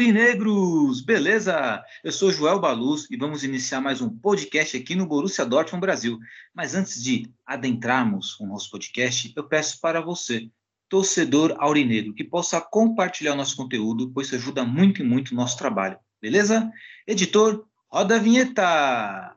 Aurinegros, beleza? Eu sou Joel Baluz e vamos iniciar mais um podcast aqui no Borussia Dortmund Brasil. Mas antes de adentrarmos o nosso podcast, eu peço para você, torcedor aurinegro, que possa compartilhar o nosso conteúdo, pois isso ajuda muito e muito o nosso trabalho, beleza? Editor, roda a vinheta!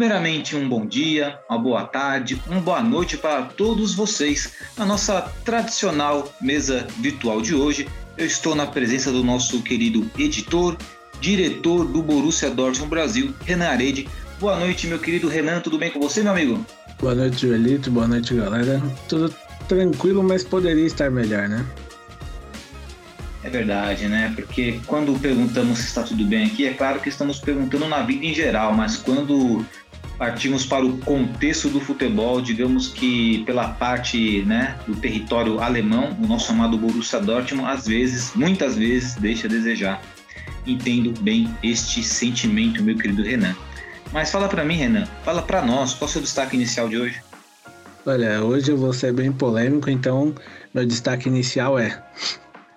Primeiramente, um bom dia, uma boa tarde, uma boa noite para todos vocês. Na nossa tradicional mesa virtual de hoje, eu estou na presença do nosso querido editor, diretor do Borussia Dortmund Brasil, Renan Arede. Boa noite, meu querido Renan, tudo bem com você, meu amigo? Boa noite, Joelito. Boa noite, galera. Tudo tranquilo, mas poderia estar melhor, né? É verdade, né? Porque quando perguntamos se está tudo bem aqui, é claro que estamos perguntando na vida em geral, mas quando partimos para o contexto do futebol, digamos que pela parte né, do território alemão, o nosso amado Borussia Dortmund, às vezes, muitas vezes, deixa a desejar. Entendo bem este sentimento, meu querido Renan. Mas fala para mim, Renan, fala para nós, qual é o seu destaque inicial de hoje? Olha, hoje eu vou ser bem polêmico, então meu destaque inicial é: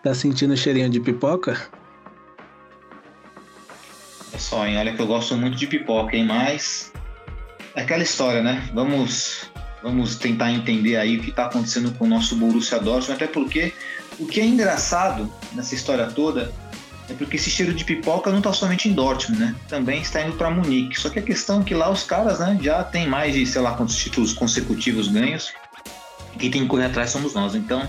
tá sentindo cheirinho de pipoca? É só, hein? Olha que eu gosto muito de pipoca, hein? Mas é aquela história, né? Vamos, vamos tentar entender aí o que está acontecendo com o nosso Borussia Dortmund, até porque o que é engraçado nessa história toda é porque esse cheiro de pipoca não está somente em Dortmund, né? Também está indo para Munique. Só que a questão é que lá os caras, né, já tem mais de sei lá quantos títulos consecutivos ganhos. E quem tem que correr atrás somos nós. Então,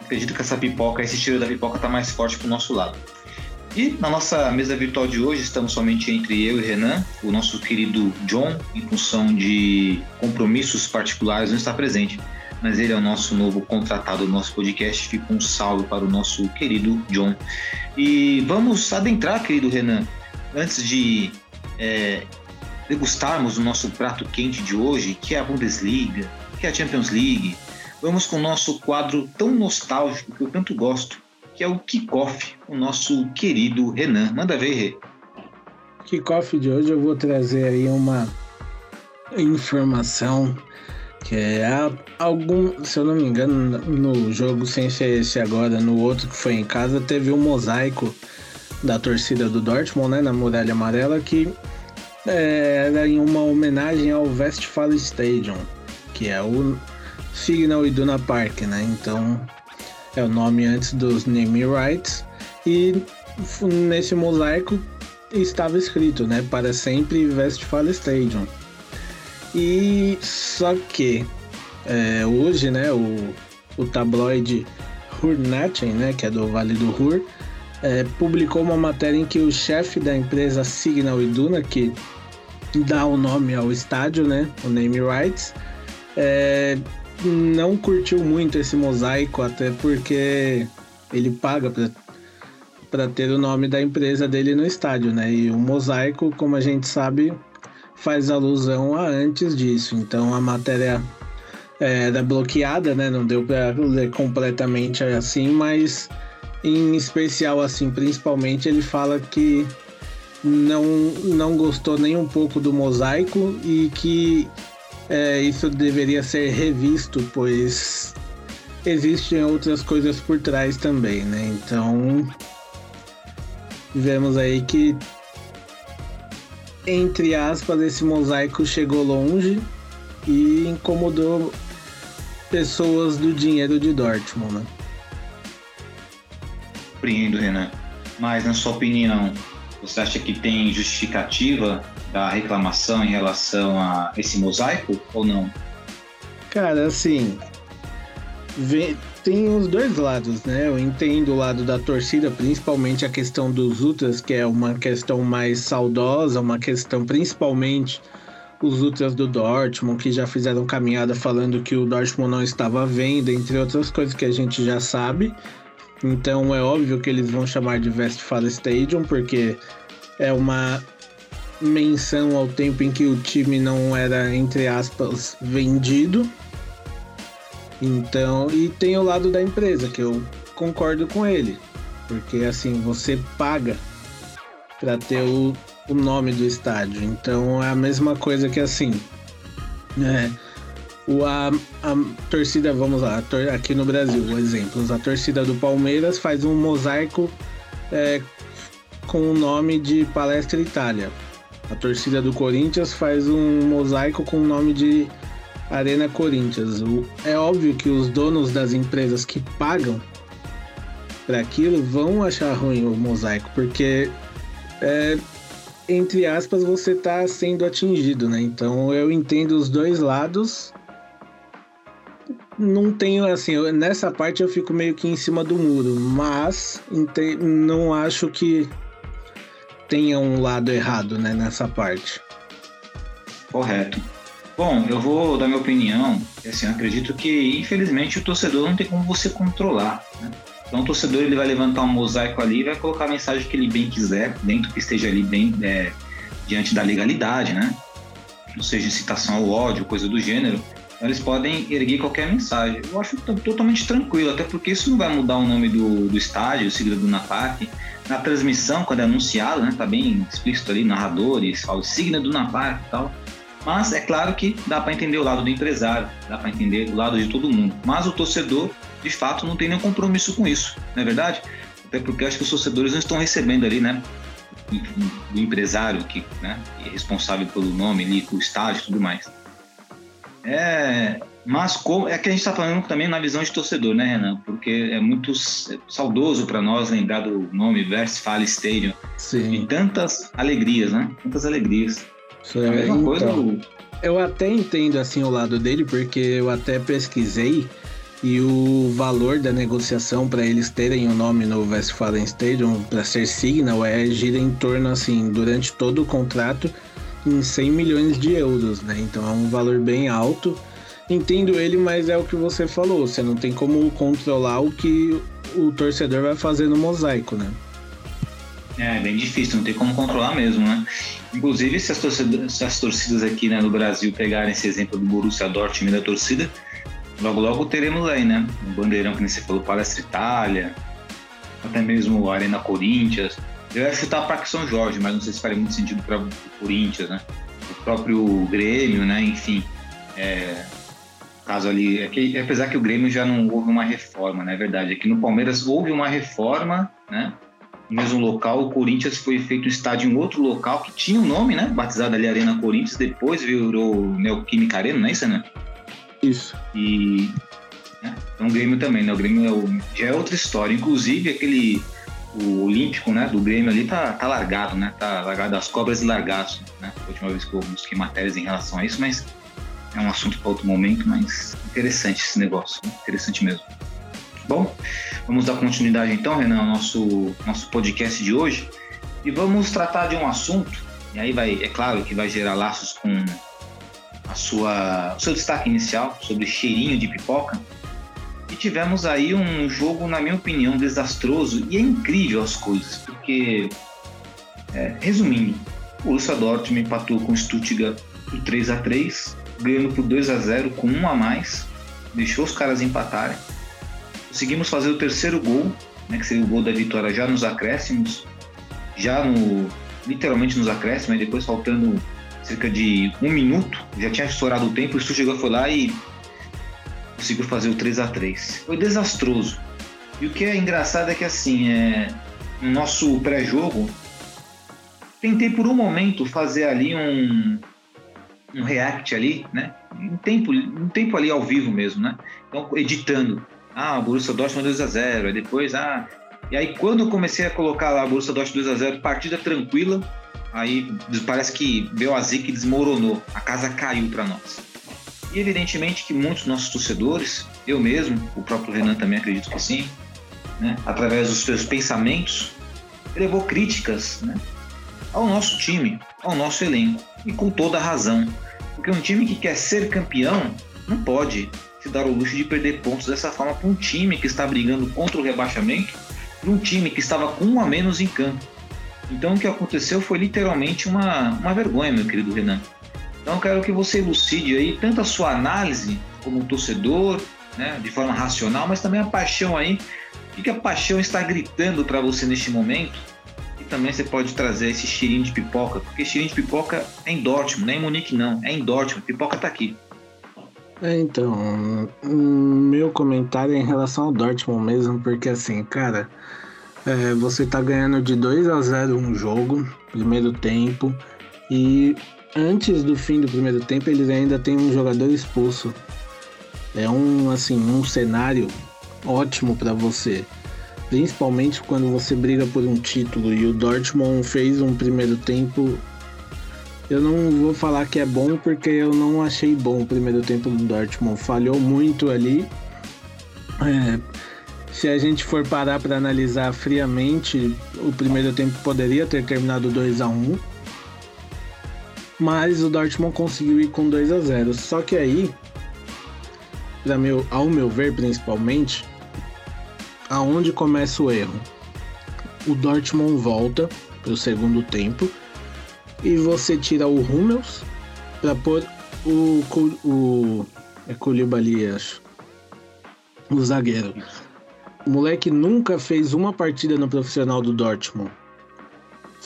acredito que essa pipoca, esse cheiro da pipoca está mais forte pro nosso lado. E na nossa mesa virtual de hoje estamos somente entre eu e Renan. O nosso querido John, em função de compromissos particulares, não está presente. Mas ele é o nosso novo contratado do nosso podcast. Fica um salve para o nosso querido John. E vamos adentrar, querido Renan, antes de é, degustarmos o nosso prato quente de hoje, que é a Bundesliga, que é a Champions League. Vamos com o nosso quadro tão nostálgico que eu tanto gosto, que é o Kickoff, o nosso querido Renan. Manda ver, Rê. Kickoff de hoje eu vou trazer aí uma informação que é algum, se eu não me engano, no jogo sem ser esse agora, no outro que foi em casa, teve um mosaico da torcida do Dortmund, né, na Muralha Amarela, que é, era em uma homenagem ao Westfalen Stadium, que é o Signal Iduna Park, né? Então é o nome antes dos naming rights e nesse mosaico estava escrito, né, para sempre Westfalen Stadium. E só que é, hoje, né, o, o tabloide Ruhrnachrichten, né, que é do Vale do Ruhr, é, publicou uma matéria em que o chefe da empresa Signal Iduna, que dá o nome ao estádio, né, o name rights, é, não curtiu muito esse mosaico, até porque ele paga para ter o nome da empresa dele no estádio, né? E o mosaico, como a gente sabe, faz alusão a antes disso. Então a matéria era bloqueada, né? Não deu para ler completamente assim, mas em especial assim, principalmente ele fala que não não gostou nem um pouco do mosaico e que é, isso deveria ser revisto, pois existem outras coisas por trás também, né? Então vemos aí que entre aspas, esse mosaico chegou longe e incomodou pessoas do dinheiro de Dortmund, né? Compreendo, Renan. Mas, na sua opinião, você acha que tem justificativa da reclamação em relação a esse mosaico ou não? Cara, assim, vem, tem os dois lados, né? Eu entendo o lado da torcida, principalmente a questão dos ultras, que é uma questão mais saudosa, uma questão principalmente os ultras do Dortmund, que já fizeram caminhada falando que o Dortmund não estava à venda, entre outras coisas que a gente já sabe. Então é óbvio que eles vão chamar de Westfalen Stadium, porque é uma menção ao tempo em que o time não era, entre aspas, vendido. Então, e tem o lado da empresa, que eu concordo com ele. Porque assim, você paga para ter o, o nome do estádio. Então é a mesma coisa que assim. É, o, a, a torcida, vamos lá, tor, aqui no Brasil, exemplos. A torcida do Palmeiras faz um mosaico é, com o nome de Palestra Itália. A torcida do Corinthians faz um mosaico com o nome de Arena Corinthians. É óbvio que os donos das empresas que pagam para aquilo vão achar ruim o mosaico, porque é, entre aspas você está sendo atingido, né? Então eu entendo os dois lados. Não tenho assim, nessa parte eu fico meio que em cima do muro, mas não acho que tenha um lado errado, né, nessa parte. Correto. Bom, eu vou dar minha opinião. Assim, eu acredito que, infelizmente, o torcedor não tem como você controlar. Né? Então, o torcedor ele vai levantar um mosaico ali e vai colocar a mensagem que ele bem quiser, dentro que esteja ali bem é, diante da legalidade, né? Não seja incitação ao ódio, coisa do gênero. Eles podem erguer qualquer mensagem. Eu acho totalmente tranquilo, até porque isso não vai mudar o nome do, do estádio, o sigla do Napark. Na transmissão, quando é anunciado, né? Tá bem explícito ali, narradores, fala o signo do Napark e tal mas é claro que dá para entender o lado do empresário, dá para entender o lado de todo mundo. Mas o torcedor, de fato, não tem nenhum compromisso com isso, não é verdade? Até porque acho que os torcedores não estão recebendo ali, né? O empresário que né, é responsável pelo nome ali, o estádio e tudo mais. É, mas como, é que a gente está falando também na visão de torcedor, né, Renan? Porque é muito saudoso para nós lembrar do nome Westfalen Stadium. Sim. E tantas alegrias, né? Tantas alegrias. É, então, eu até entendo assim o lado dele, porque eu até pesquisei e o valor da negociação para eles terem o um nome no Westfalen Stadium para ser Signal é gira em torno assim durante todo o contrato em 100 milhões de euros, né? Então é um valor bem alto. Entendo ele, mas é o que você falou, você não tem como controlar o que o torcedor vai fazer no mosaico, né? É, bem difícil, não tem como controlar mesmo, né? Inclusive, se as torcidas, se as torcidas aqui né, no Brasil pegarem esse exemplo do Borussia Dortmund da torcida, logo logo teremos aí, né? Um bandeirão que nem você falou, Palestra Itália, até mesmo o Arena Corinthians. Eu ia chutar Parque São Jorge, mas não sei se faria muito sentido para o Corinthians, né? O próprio Grêmio, né? Enfim, é, caso ali, é que, apesar que o Grêmio já não houve uma reforma, não é verdade? Aqui no Palmeiras houve uma reforma, né? no mesmo local. O Corinthians foi feito estádio em outro local que tinha um nome, né? Batizado ali Arena Corinthians, depois virou Neoquímica Arena, não é isso, né? Isso. E. Né? Então o Grêmio também, né? O Grêmio é o... já é outra história. Inclusive aquele. O Olímpico, né? Do Grêmio ali tá, tá largado, né? Tá largado as cobras e largaço, né? A última vez que eu busquei matérias em relação a isso, mas é um assunto para outro momento, mas interessante esse negócio, né? interessante mesmo. Bom, vamos dar continuidade então, Renan, ao nosso, nosso podcast de hoje e vamos tratar de um assunto, e aí vai, é claro que vai gerar laços com a sua, o seu destaque inicial sobre cheirinho de pipoca. E tivemos aí um jogo, na minha opinião, desastroso e é incrível as coisas, porque, é, resumindo, o Borussia Dortmund empatou com o Stuttgart por 3 a 3 ganhando por 2 a 0 com um a mais, deixou os caras empatarem. Conseguimos fazer o terceiro gol, né, que seria o gol da vitória já nos acréscimos, já no literalmente nos acréscimos, depois faltando cerca de um minuto, já tinha estourado o tempo, o Stuttgart foi lá e conseguiu fazer o 3 a 3 Foi desastroso. E o que é engraçado é que assim, é, no nosso pré-jogo, tentei por um momento fazer ali um, um react ali, né? Um tempo, um tempo ali ao vivo mesmo, né? Então, editando ah, o Borussia Dortmund 2x0, aí depois, ah, E aí, quando eu comecei a colocar lá a Borussia Dortmund 2x0, partida tranquila, aí parece que e desmoronou. A casa caiu para nós. E evidentemente que muitos nossos torcedores, eu mesmo, o próprio Renan também acredito que sim, né, através dos seus pensamentos, levou críticas né, ao nosso time, ao nosso elenco. E com toda razão. Porque um time que quer ser campeão não pode se dar o luxo de perder pontos dessa forma para um time que está brigando contra o rebaixamento, para um time que estava com um a menos em campo. Então o que aconteceu foi literalmente uma, uma vergonha, meu querido Renan. Então eu quero que você elucide aí tanto a sua análise como torcedor, né, de forma racional, mas também a paixão aí. O que a paixão está gritando para você neste momento? E também você pode trazer esse cheirinho de pipoca, porque cheirinho de pipoca é em Dortmund, não é em Munique não, é em Dortmund, pipoca está aqui. É, então, meu comentário é em relação ao Dortmund mesmo, porque assim, cara, é, você tá ganhando de 2 a 0 um jogo, primeiro tempo, e antes do fim do primeiro tempo eles ainda tem um jogador expulso. É um assim, um cenário ótimo para você. Principalmente quando você briga por um título e o Dortmund fez um primeiro tempo eu não vou falar que é bom porque eu não achei bom o primeiro tempo do Dortmund. Falhou muito ali. É, se a gente for parar para analisar friamente, o primeiro tempo poderia ter terminado 2 a 1 mas o Dortmund conseguiu ir com 2 a 0 Só que aí, meu, ao meu ver principalmente, aonde começa o erro? O Dortmund volta para o segundo tempo e você tira o Hummels para pôr o, o é Koulibaly, acho. O zagueiro. O moleque nunca fez uma partida no profissional do Dortmund.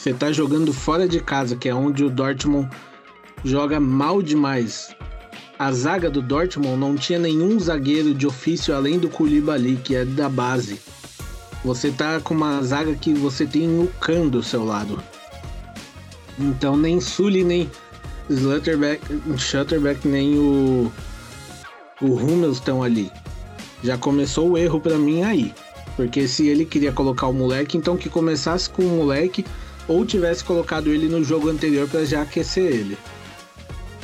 Você tá jogando fora de casa, que é onde o Dortmund joga mal demais. A zaga do Dortmund não tinha nenhum zagueiro de ofício além do Koulibaly, que é da base. Você tá com uma zaga que você tem o Khan do seu lado. Então nem Sully, nem Slutterback, Shutterback, nem o, o Hummels estão ali. Já começou o erro para mim aí. Porque se ele queria colocar o moleque, então que começasse com o moleque ou tivesse colocado ele no jogo anterior para já aquecer ele.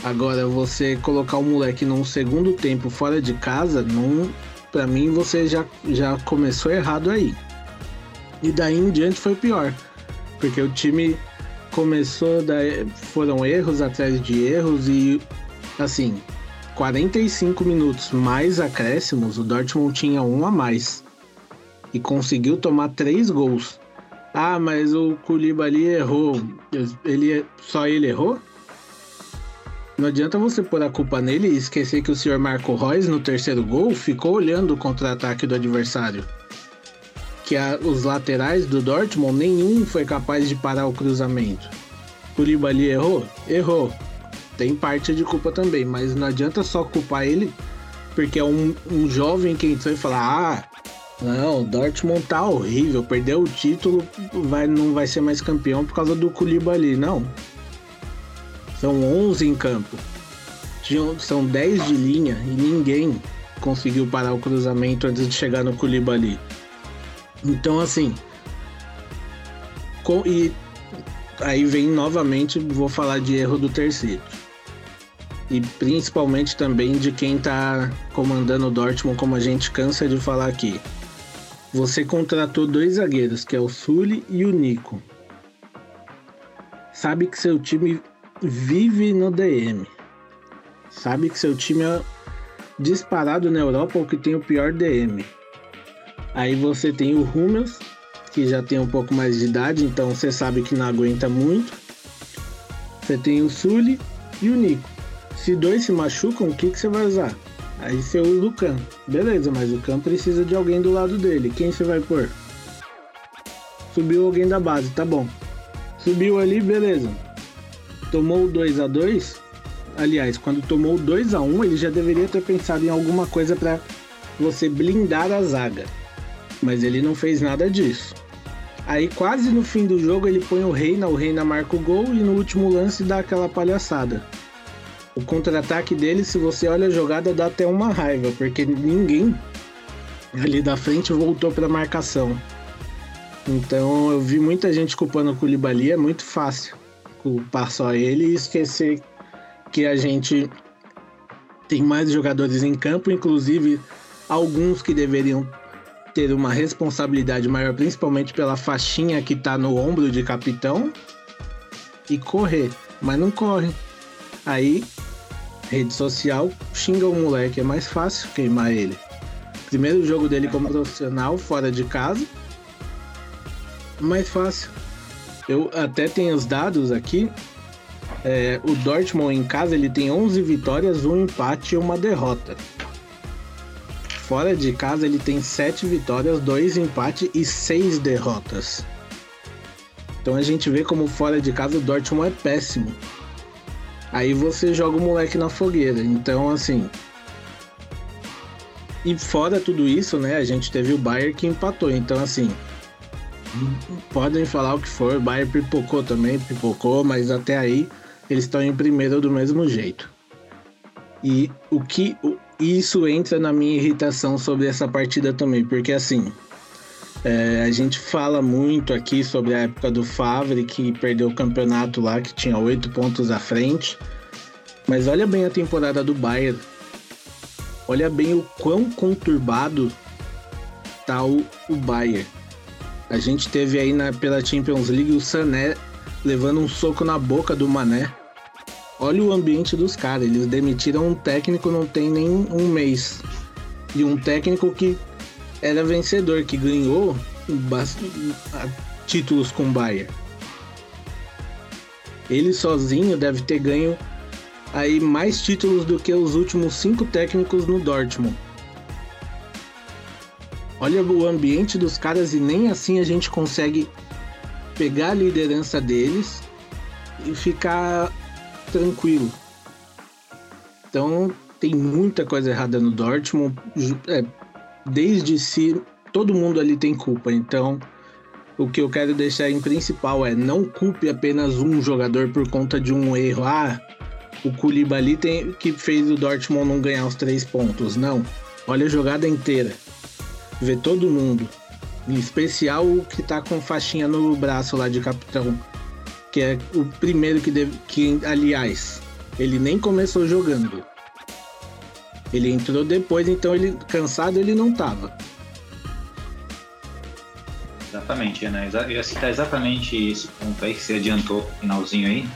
Agora, você colocar o moleque num segundo tempo fora de casa, não, para mim você já, já começou errado aí. E daí em diante foi pior. Porque o time começou, foram erros atrás de erros e assim, 45 minutos mais acréscimos, o Dortmund tinha um a mais e conseguiu tomar três gols. Ah, mas o Koulibaly errou. Ele só ele errou? Não adianta você pôr a culpa nele e esquecer que o senhor Marco Reus no terceiro gol ficou olhando o contra-ataque do adversário que a, os laterais do Dortmund, nenhum foi capaz de parar o cruzamento. O Libali errou? Errou. Tem parte de culpa também, mas não adianta só culpar ele, porque é um, um jovem que entrou e falar: ah, não, o Dortmund tá horrível, perdeu o título, vai, não vai ser mais campeão por causa do Koulibaly. Não. São 11 em campo. São 10 de linha e ninguém conseguiu parar o cruzamento antes de chegar no Koulibaly. Então, assim. Com, e aí vem novamente, vou falar de erro do terceiro. E principalmente também de quem tá comandando o Dortmund, como a gente cansa de falar aqui. Você contratou dois zagueiros, que é o Sully e o Nico. Sabe que seu time vive no DM. Sabe que seu time é disparado na Europa o que tem o pior DM. Aí você tem o Hummels, que já tem um pouco mais de idade, então você sabe que não aguenta muito. Você tem o Sully e o Nico. Se dois se machucam, o que, que você vai usar? Aí você usa o Khan. Beleza, mas o Khan precisa de alguém do lado dele. Quem você vai pôr? Subiu alguém da base, tá bom. Subiu ali, beleza. Tomou o 2 a 2 Aliás, quando tomou o 2 a 1 ele já deveria ter pensado em alguma coisa para você blindar a zaga mas ele não fez nada disso. Aí quase no fim do jogo ele põe o Reina, o Reina marca o gol e no último lance dá aquela palhaçada. O contra-ataque dele, se você olha a jogada, dá até uma raiva, porque ninguém ali da frente voltou para marcação. Então eu vi muita gente culpando o Koulibaly, é muito fácil culpar só ele e esquecer que a gente tem mais jogadores em campo, inclusive alguns que deveriam ter uma responsabilidade maior, principalmente pela faixinha que tá no ombro de capitão, e correr, mas não corre. Aí, rede social, xinga o moleque, é mais fácil queimar ele. Primeiro jogo dele como profissional, fora de casa, mais fácil. Eu até tenho os dados aqui. É, o Dortmund em casa ele tem 11 vitórias, um empate e uma derrota. Fora de casa ele tem 7 vitórias, 2 empates e 6 derrotas. Então a gente vê como fora de casa o Dortmund é péssimo. Aí você joga o moleque na fogueira. Então assim. E fora tudo isso, né? A gente teve o Bayern que empatou. Então assim. Podem falar o que for, o Bayern pipocou também, pipocou, mas até aí eles estão em primeiro do mesmo jeito. E o que isso entra na minha irritação sobre essa partida também, porque assim, é, a gente fala muito aqui sobre a época do Favre, que perdeu o campeonato lá, que tinha oito pontos à frente. Mas olha bem a temporada do Bayern. Olha bem o quão conturbado tá o, o Bayern. A gente teve aí na, pela Champions League o Sané levando um soco na boca do Mané. Olha o ambiente dos caras. Eles demitiram um técnico não tem nem um mês. E um técnico que era vencedor, que ganhou títulos com o Bayern. Ele sozinho deve ter ganho aí mais títulos do que os últimos cinco técnicos no Dortmund. Olha o ambiente dos caras e nem assim a gente consegue pegar a liderança deles e ficar tranquilo. Então tem muita coisa errada no Dortmund. É, desde si, todo mundo ali tem culpa. Então o que eu quero deixar em principal é não culpe apenas um jogador por conta de um erro. Ah, o Koulibaly tem, que fez o Dortmund não ganhar os três pontos. Não. Olha a jogada inteira vê todo mundo. Em especial o que tá com faixinha no braço lá de capitão. Que é o primeiro que deve. Que, aliás, ele nem começou jogando. Ele entrou depois, então ele cansado ele não tava. Exatamente, Ana. Eu ia citar exatamente esse ponto aí que você adiantou finalzinho aí,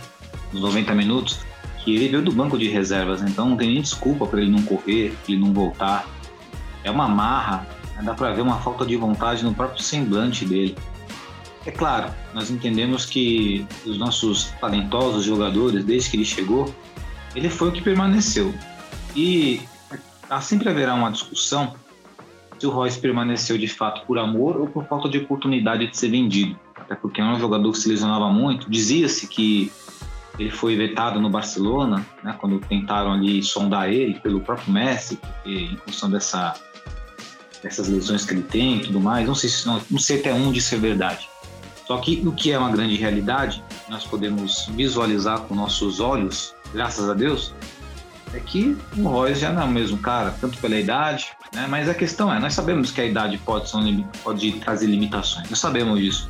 nos 90 minutos, que ele veio do banco de reservas, então não tem nem desculpa para ele não correr, ele não voltar. É uma marra Dá para ver uma falta de vontade no próprio semblante dele. É claro, nós entendemos que os nossos talentosos jogadores, desde que ele chegou, ele foi o que permaneceu. E sempre haverá uma discussão se o Royce permaneceu de fato por amor ou por falta de oportunidade de ser vendido. Até porque é um jogador que se lesionava muito. Dizia-se que ele foi vetado no Barcelona, né, quando tentaram ali sondar ele pelo próprio Messi, em função dessa essas lesões que ele tem e tudo mais. Não sei, se, não, não sei até onde isso é verdade. Só que o que é uma grande realidade, nós podemos visualizar com nossos olhos, graças a Deus, é que o Royce já não é o mesmo cara, tanto pela idade, né? mas a questão é, nós sabemos que a idade pode, pode trazer limitações, nós sabemos disso,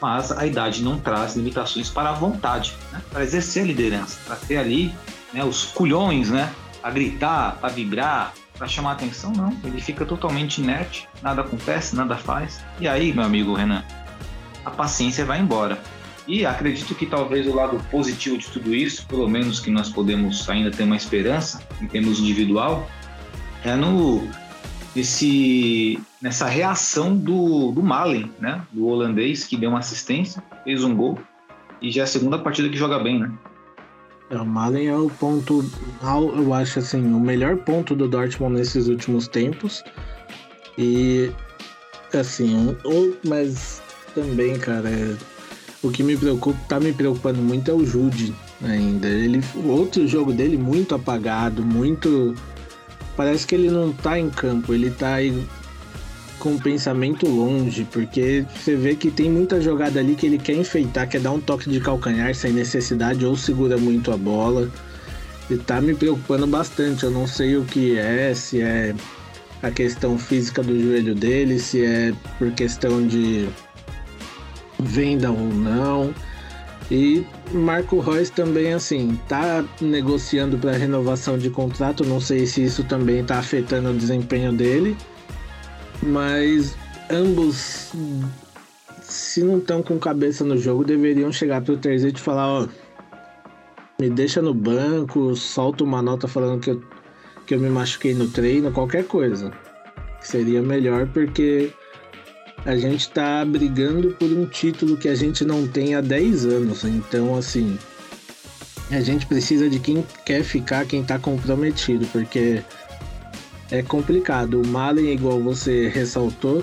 mas a idade não traz limitações para a vontade, né? para exercer a liderança, para ter ali né, os culhões né, a gritar, a vibrar, para chamar atenção, não. Ele fica totalmente inerte, nada acontece, nada faz. E aí, meu amigo Renan, a paciência vai embora. E acredito que talvez o lado positivo de tudo isso, pelo menos que nós podemos ainda ter uma esperança em termos individual, é no nesse, nessa reação do, do Malen, né? Do holandês que deu uma assistência, fez um gol e já é a segunda partida que joga bem, né? É, o Malen é o ponto, eu acho assim, o melhor ponto do Dortmund nesses últimos tempos. E assim, ou, mas também, cara, é, o que me preocupa, tá me preocupando muito é o Jude ainda. Ele, outro jogo dele muito apagado, muito parece que ele não tá em campo, ele tá aí com o pensamento longe, porque você vê que tem muita jogada ali que ele quer enfeitar, quer dar um toque de calcanhar sem necessidade ou segura muito a bola. E tá me preocupando bastante. Eu não sei o que é, se é a questão física do joelho dele, se é por questão de venda ou não. E Marco Reus também, assim, tá negociando para renovação de contrato. Não sei se isso também está afetando o desempenho dele. Mas ambos, se não estão com cabeça no jogo, deveriam chegar pro Terzete e falar: ó, me deixa no banco, solta uma nota falando que eu, que eu me machuquei no treino, qualquer coisa. Seria melhor porque a gente tá brigando por um título que a gente não tem há 10 anos. Então, assim, a gente precisa de quem quer ficar, quem tá comprometido, porque é complicado. O Malen, igual você ressaltou,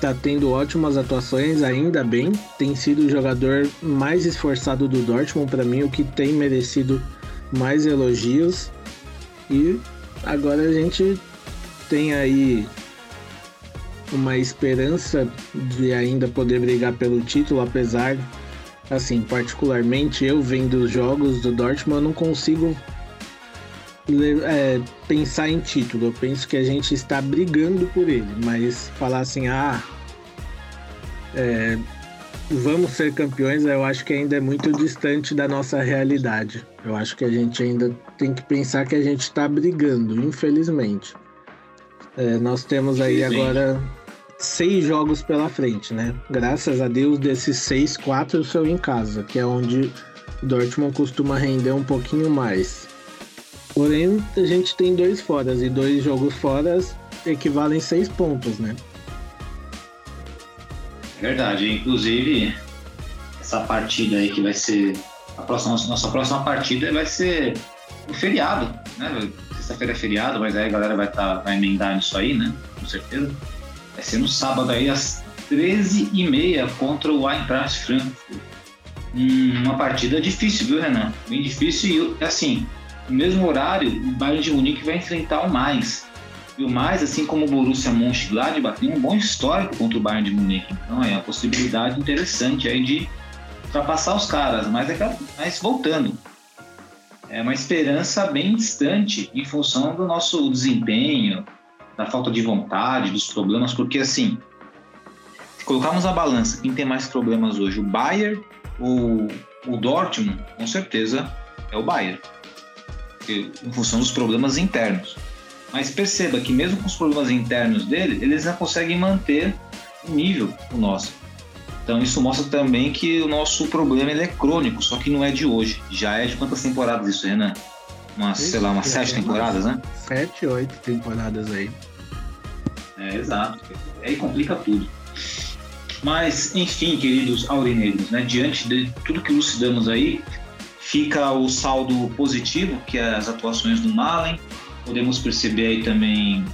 tá tendo ótimas atuações, ainda bem. Tem sido o jogador mais esforçado do Dortmund, para mim, o que tem merecido mais elogios. E agora a gente tem aí uma esperança de ainda poder brigar pelo título, apesar, assim, particularmente eu vendo os jogos do Dortmund, eu não consigo é, pensar em título. Eu penso que a gente está brigando por ele, mas falar assim, ah, é, vamos ser campeões, eu acho que ainda é muito distante da nossa realidade. Eu acho que a gente ainda tem que pensar que a gente está brigando, infelizmente. É, nós temos aí agora seis jogos pela frente, né? Graças a Deus, desses seis, quatro são em casa, que é onde o Dortmund costuma render um pouquinho mais. Porém, a gente tem dois foras, e dois jogos fora equivalem seis pontos, né? Verdade, inclusive essa partida aí que vai ser a próxima, nossa próxima partida vai ser o feriado, né? Sexta-feira é feriado, mas aí a galera vai, tá, vai emendar nisso aí, né? Com certeza. Vai ser no sábado aí, às 13h30 contra o Eintracht Frankfurt. Hum, uma partida difícil, viu, Renan? Bem difícil e, assim, no mesmo horário, o Bayern de Munique vai enfrentar o Mais. E o Mais, assim como o Borussia Mönchengladbach, tem um bom histórico contra o Bayern de Munique. Então é uma possibilidade interessante aí de ultrapassar os caras. Mas, é, mas voltando, é uma esperança bem distante em função do nosso desempenho, da falta de vontade, dos problemas, porque assim, se colocarmos a balança, quem tem mais problemas hoje, o Bayern ou o Dortmund, com certeza é o Bayern, em função dos problemas internos. Mas perceba que mesmo com os problemas internos dele, eles não conseguem manter o nível o nosso. Então isso mostra também que o nosso problema é crônico, só que não é de hoje. Já é de quantas temporadas isso, Renan? Umas, sei lá, umas sete temporadas, né? Sete, oito temporadas aí. É, exato. Aí complica tudo. Mas, enfim, queridos aurinegros, né, diante de tudo que lucidamos aí, fica o saldo positivo, que é as atuações do Malen. Podemos perceber aí também,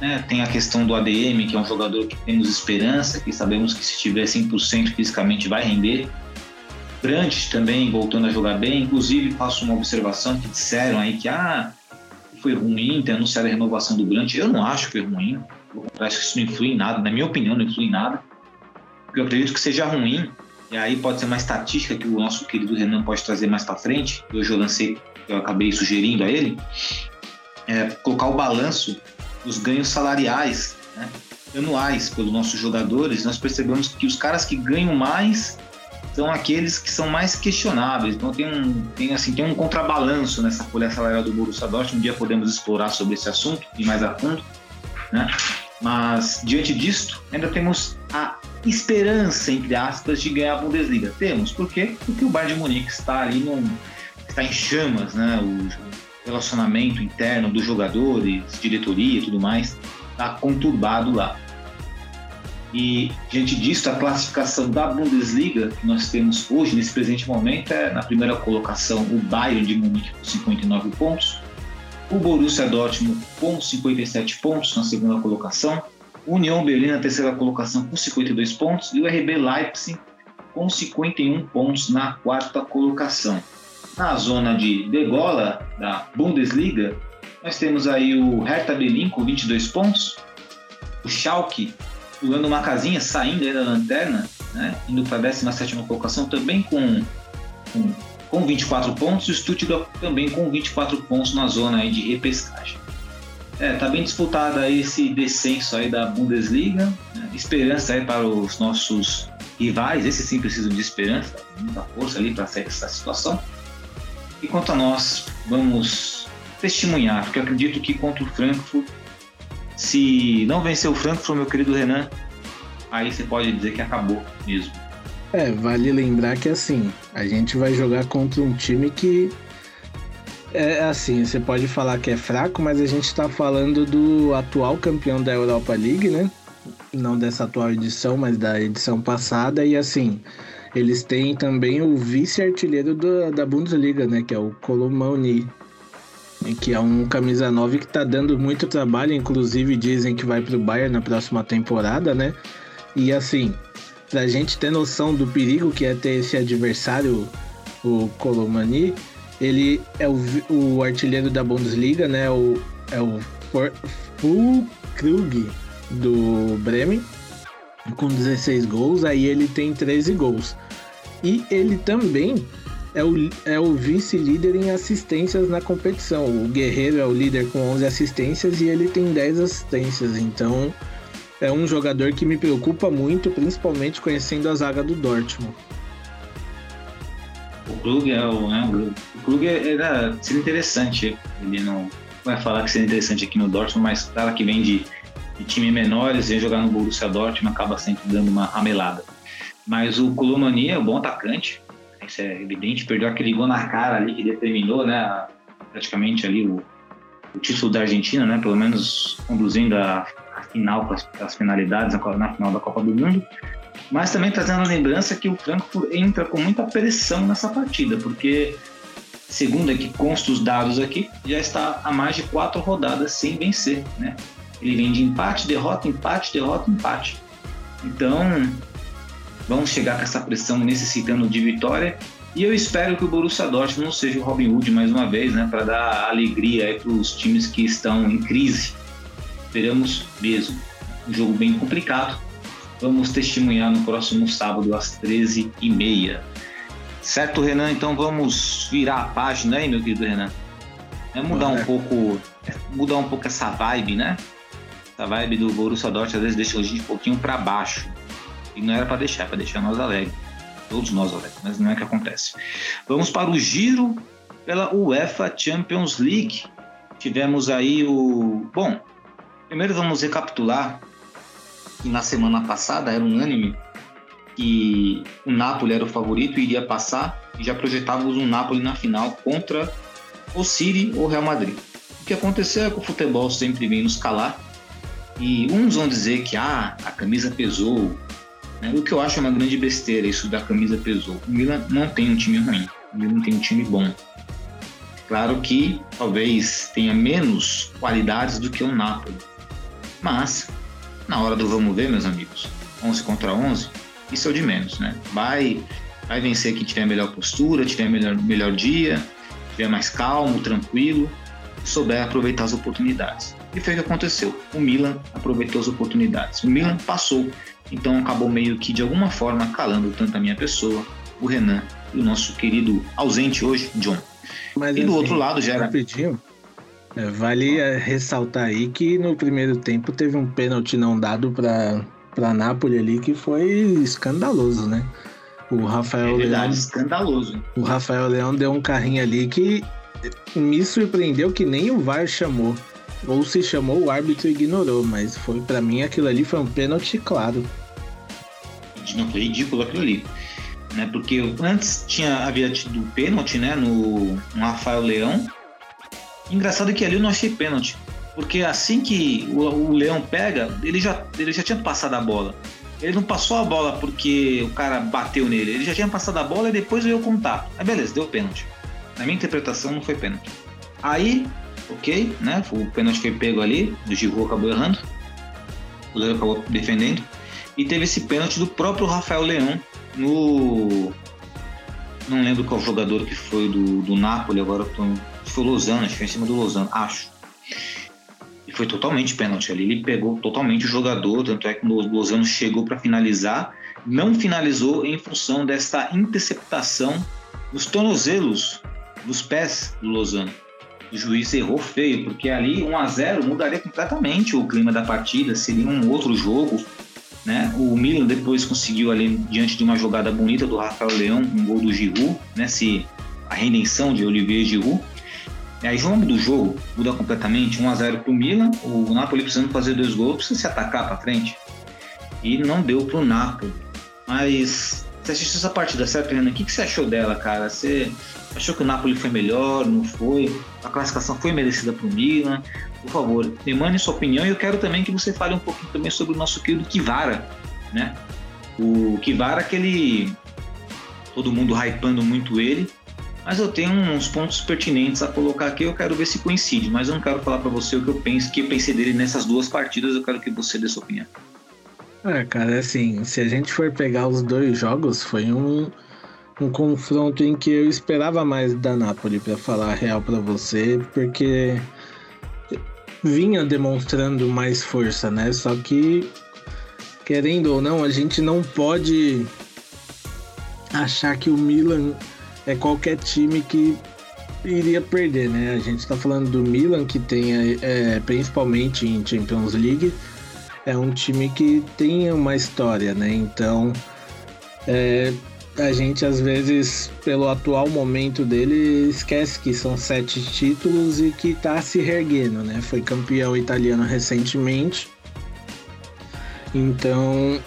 né, tem a questão do ADM, que é um jogador que temos esperança, que sabemos que se tiver 100% fisicamente vai render. Brandt também voltando a jogar bem, inclusive faço uma observação que disseram aí que ah, foi ruim ter anunciado a renovação do Brandt. Eu não acho que foi ruim, acho que isso não influi em nada, na minha opinião, não influi em nada. Porque eu acredito que seja ruim, e aí pode ser uma estatística que o nosso querido Renan pode trazer mais para frente, hoje eu lancei, eu acabei sugerindo a ele, é colocar o balanço dos ganhos salariais né, anuais pelos nossos jogadores. Nós percebemos que os caras que ganham mais são aqueles que são mais questionáveis. Então tem um, tem, assim, tem um contrabalanço nessa folha salarial do Borussia Dortmund. Um dia podemos explorar sobre esse assunto e mais a fundo. Né? Mas, diante disto, ainda temos a esperança, entre aspas, de ganhar a Bundesliga. Temos, por quê? Porque o Bayern de Munique está ali num, está em chamas, né? O relacionamento interno dos jogadores, diretoria e tudo mais, está conturbado lá. E, diante disso, a classificação da Bundesliga que nós temos hoje, nesse presente momento, é na primeira colocação o Bayern de Munique com 59 pontos, o Borussia Dortmund com 57 pontos na segunda colocação, União Berlim na terceira colocação com 52 pontos e o RB Leipzig com 51 pontos na quarta colocação. Na zona de degola da Bundesliga, nós temos aí o Hertha Berlim com 22 pontos, o Schalke pulando uma casinha, saindo aí da lanterna, né, indo para a 17 colocação também com, com com 24 pontos, o Stuttgart também com 24 pontos na zona de repescagem. É, tá bem disputado esse descenso aí da Bundesliga, né? esperança aí para os nossos rivais, esses sim precisam de esperança, muita força ali para sair dessa situação. E quanto a nós, vamos testemunhar, porque eu acredito que contra o Frankfurt, se não vencer o Frankfurt, meu querido Renan, aí você pode dizer que acabou mesmo. É, vale lembrar que assim, a gente vai jogar contra um time que é assim, você pode falar que é fraco, mas a gente está falando do atual campeão da Europa League, né? Não dessa atual edição, mas da edição passada. E assim, eles têm também o vice-artilheiro da Bundesliga, né? Que é o Colomani. Que é um camisa 9 que está dando muito trabalho. Inclusive dizem que vai para o Bayern na próxima temporada, né? E assim, pra gente ter noção do perigo que é ter esse adversário, o Colomani, ele é o, o artilheiro da Bundesliga, né? O, é o Fulkrug do Bremen, com 16 gols. Aí ele tem 13 gols. E ele também é o, é o vice-líder em assistências na competição. O Guerreiro é o líder com 11 assistências e ele tem 10 assistências. Então é um jogador que me preocupa muito, principalmente conhecendo a zaga do Dortmund. O Krug é o, né, o Krug era seria interessante. Ele não vai falar que seria interessante aqui no Dortmund, mas cara que vem de, de time menores e jogar no Borussia Dortmund acaba sempre dando uma ramelada. Mas o Colomani é um bom atacante, isso é evidente. Perdeu aquele gol na cara ali que determinou, né, praticamente ali o, o título da Argentina, né, pelo menos conduzindo a final, com as, finalidades na, na final da Copa do Mundo, mas também trazendo a lembrança que o Frankfurt entra com muita pressão nessa partida, porque, segundo aqui consta os dados aqui, já está há mais de quatro rodadas sem vencer, né? Ele vem de empate, derrota, empate, derrota, empate. Então, vamos chegar com essa pressão necessitando de vitória. E eu espero que o Borussia Dortmund não seja o Robin Hood mais uma vez, né, para dar alegria para os times que estão em crise Esperamos mesmo. Um jogo bem complicado. Vamos testemunhar no próximo sábado às 13h30. Certo, Renan? Então vamos virar a página aí, meu querido Renan. É mudar um pouco, mudar um pouco essa vibe, né? Essa vibe do Borussia Dortmund às vezes deixa a gente um pouquinho para baixo. E não era para deixar, para deixar nós alegres. Todos nós alegres, mas não é que acontece. Vamos para o giro pela UEFA Champions League. Tivemos aí o. Bom, Primeiro vamos recapitular que na semana passada era unânime que o Napoli era o favorito e iria passar e já projetávamos um Napoli na final contra o City ou Real Madrid. O que aconteceu é que o futebol sempre vem nos calar e uns vão dizer que ah, a camisa pesou. Né? O que eu acho é uma grande besteira isso da camisa pesou. O Milan não tem um time ruim, o Milan tem um time bom. Claro que talvez tenha menos qualidades do que o Napoli mas, na hora do vamos ver, meus amigos, 11 contra 11, isso é o de menos, né? Vai, vai vencer quem tiver melhor postura, tiver melhor, melhor dia, tiver mais calmo, tranquilo, souber aproveitar as oportunidades. E foi o que aconteceu. O Milan aproveitou as oportunidades. O Milan passou, então acabou meio que de alguma forma calando tanto a minha pessoa, o Renan e o nosso querido ausente hoje, John. Mas, e do assim, outro lado já era. Rapidinho, é, vale é, ressaltar aí que no primeiro tempo teve um pênalti não dado para para Napoli ali que foi escandaloso, né? O Rafael é verdade, Leão, escandaloso. O Rafael Leão deu um carrinho ali que me surpreendeu que nem o VAR chamou. Ou se chamou, o árbitro ignorou, mas foi para mim aquilo ali foi um pênalti claro. Não foi ridículo aquilo ali. Né? Porque antes tinha havia tido pênalti, né, no, no Rafael Leão Engraçado que ali eu não achei pênalti. Porque assim que o, o Leão pega, ele já, ele já tinha passado a bola. Ele não passou a bola porque o cara bateu nele. Ele já tinha passado a bola e depois veio o contato. Aí beleza, deu pênalti. Na minha interpretação não foi pênalti. Aí, ok, né? O pênalti foi pego ali, o Giroud acabou errando. O Leão acabou defendendo. E teve esse pênalti do próprio Rafael Leão no. Não lembro qual jogador que foi do, do Napoli, agora eu tô foi o Lozano, acho que foi em cima do Lozano, acho. E foi totalmente pênalti ali. Ele pegou totalmente o jogador, tanto é que o Lozano chegou para finalizar, não finalizou em função desta interceptação nos tornozelos dos pés do Lozano. O juiz errou feio, porque ali 1 a 0 mudaria completamente o clima da partida, seria um outro jogo. Né? O Milan depois conseguiu ali diante de uma jogada bonita do Rafael Leão, um gol do Giroud, né? Se a redenção de Olivier Giroud. E aí o nome do jogo muda completamente, 1 a 0 para o Milan, o Napoli precisando fazer dois gols, precisa se atacar para frente. E não deu para o Napoli. Mas você assistiu essa partida, certo, Renan? O que, que você achou dela, cara? Você achou que o Napoli foi melhor? Não foi? A classificação foi merecida para o Milan? Por favor, me mande sua opinião e eu quero também que você fale um pouquinho também sobre o nosso querido Kivara, né? O Kivara, aquele. Todo mundo hypando muito ele, mas eu tenho uns pontos pertinentes a colocar aqui, eu quero ver se coincide, mas eu não quero falar para você o que eu penso, que eu pensei dele nessas duas partidas, eu quero que você dê sua opinião. É, cara, assim, se a gente for pegar os dois jogos, foi um, um confronto em que eu esperava mais da Napoli, para falar a real para você, porque vinha demonstrando mais força, né? Só que, querendo ou não, a gente não pode achar que o Milan é qualquer time que iria perder, né? A gente está falando do Milan, que tem, é, principalmente em Champions League, é um time que tem uma história, né? Então, é, a gente às vezes, pelo atual momento dele, esquece que são sete títulos e que tá se reerguendo, né? Foi campeão italiano recentemente. Então,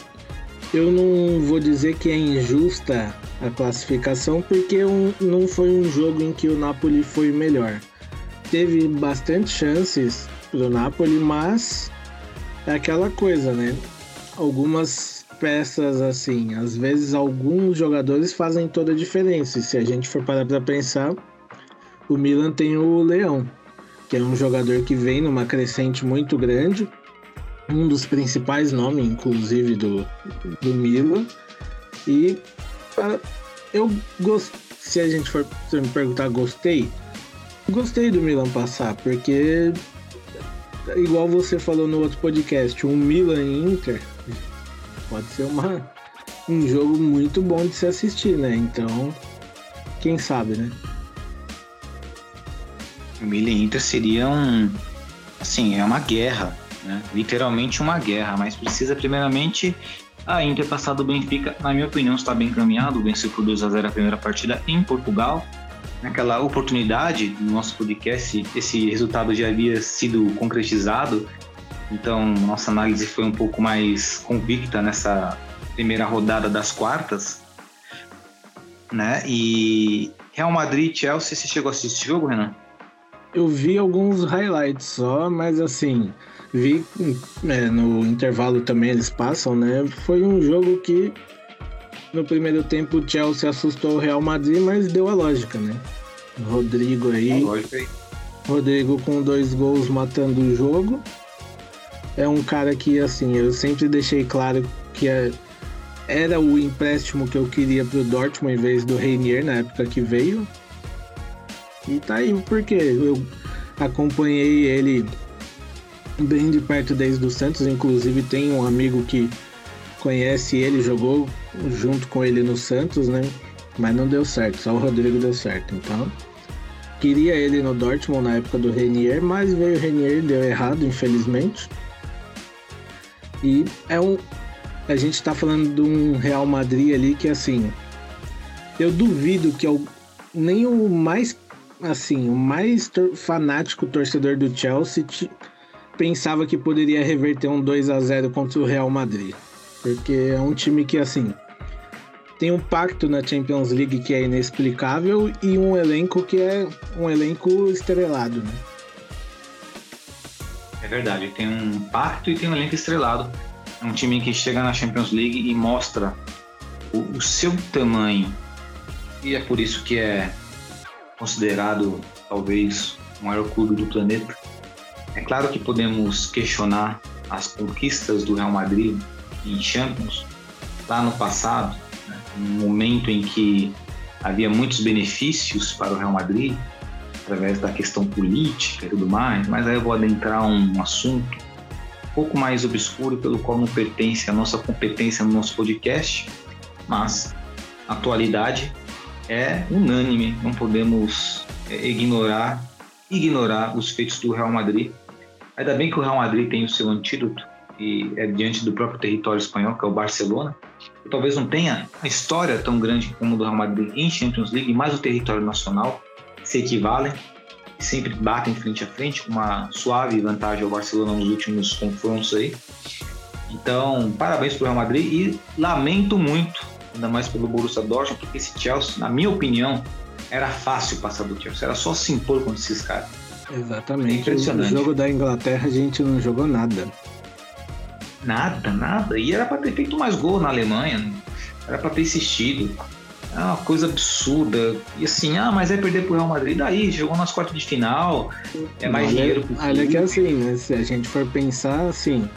eu não vou dizer que é injusta a classificação, porque um, não foi um jogo em que o Napoli foi melhor. Teve bastante chances pro Napoli, mas é aquela coisa, né? Algumas peças assim. Às vezes alguns jogadores fazem toda a diferença. E se a gente for parar para pensar, o Milan tem o Leão, que é um jogador que vem numa crescente muito grande, um dos principais nomes, inclusive, do, do Milan. E eu gostei. Se a gente for me perguntar, gostei. Gostei do Milan passar, porque igual você falou no outro podcast, um Milan Inter pode ser uma, um jogo muito bom de se assistir, né? Então, quem sabe, né? O Milan Inter seria um. Assim, é uma guerra, né? Literalmente uma guerra, mas precisa primeiramente a Inter passar do Benfica, na minha opinião, está bem encaminhado, venceu por 2 a 0 a primeira partida em Portugal. Naquela oportunidade do nosso podcast, esse resultado já havia sido concretizado então, nossa análise foi um pouco mais convicta nessa primeira rodada das quartas, né? E Real Madrid Chelsea, você chegou a assistir esse jogo, Renan? Eu vi alguns highlights só, mas assim, vi é, no intervalo também eles passam, né? Foi um jogo que no primeiro tempo o Chelsea assustou o Real Madrid, mas deu a lógica, né? Rodrigo aí. Rodrigo com dois gols matando o jogo é um cara que, assim, eu sempre deixei claro que é, era o empréstimo que eu queria pro Dortmund em vez do Reinier na época que veio. E tá aí porque eu acompanhei ele bem de perto desde o Santos, inclusive tem um amigo que conhece ele, jogou junto com ele no Santos, né? Mas não deu certo, só o Rodrigo deu certo. Então, queria ele no Dortmund na época do Renier, mas veio o Renier deu errado, infelizmente. E é um. A gente tá falando de um Real Madrid ali que assim. Eu duvido que eu, nem o mais. Assim, o mais fanático torcedor do Chelsea pensava que poderia reverter um 2 a 0 contra o Real Madrid. Porque é um time que, assim. Tem um pacto na Champions League que é inexplicável e um elenco que é um elenco estrelado, né? É verdade, tem um pacto e tem um elenco estrelado. É um time que chega na Champions League e mostra o, o seu tamanho. E é por isso que é considerado talvez o maior clube do planeta. É claro que podemos questionar as conquistas do Real Madrid em Champions lá no passado, né, um momento em que havia muitos benefícios para o Real Madrid, através da questão política e tudo mais, mas aí eu vou adentrar um assunto um pouco mais obscuro, pelo qual não pertence a nossa competência no nosso podcast, mas a atualidade é unânime, não podemos é, ignorar ignorar os feitos do Real Madrid. Ainda bem que o Real Madrid tem o seu antídoto, e é diante do próprio território espanhol, que é o Barcelona. Talvez não tenha a história tão grande como o do Real Madrid em Champions League, mas o território nacional se equivalem e sempre batem frente a frente com uma suave vantagem ao Barcelona nos últimos confrontos aí. Então, parabéns para o Real Madrid e lamento muito, ainda mais pelo Borussia Dortmund, porque esse Chelsea, na minha opinião, era fácil passar do Chelsea, era só se impor contra esses caras. Exatamente. É impressionante. O jogo da Inglaterra a gente não jogou nada. Nada, nada. E era para ter feito mais gol na Alemanha, era para ter insistido. É uma coisa absurda. E assim, ah, mas é perder pro Real Madrid. Daí, jogou nas quartas de final, é mais olha, dinheiro pro Olha que assim, né? Se a gente for pensar assim,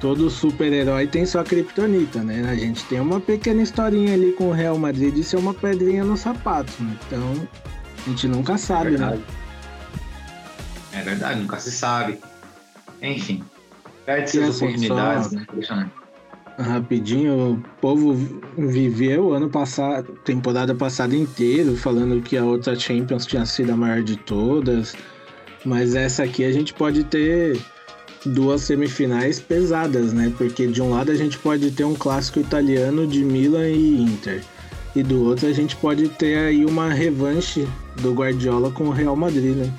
todo super-herói tem sua criptonita, né? A gente tem uma pequena historinha ali com o Real Madrid de ser uma pedrinha no sapato. Né? Então, a gente nunca sabe, é né? É verdade, nunca se sabe. Enfim, perde-se as assim, oportunidades, só... né? Rapidinho, o povo viveu ano passado, temporada passada inteiro, falando que a outra Champions tinha sido a maior de todas. Mas essa aqui a gente pode ter duas semifinais pesadas, né? Porque de um lado a gente pode ter um clássico italiano de Milan e Inter. E do outro a gente pode ter aí uma revanche do Guardiola com o Real Madrid, né?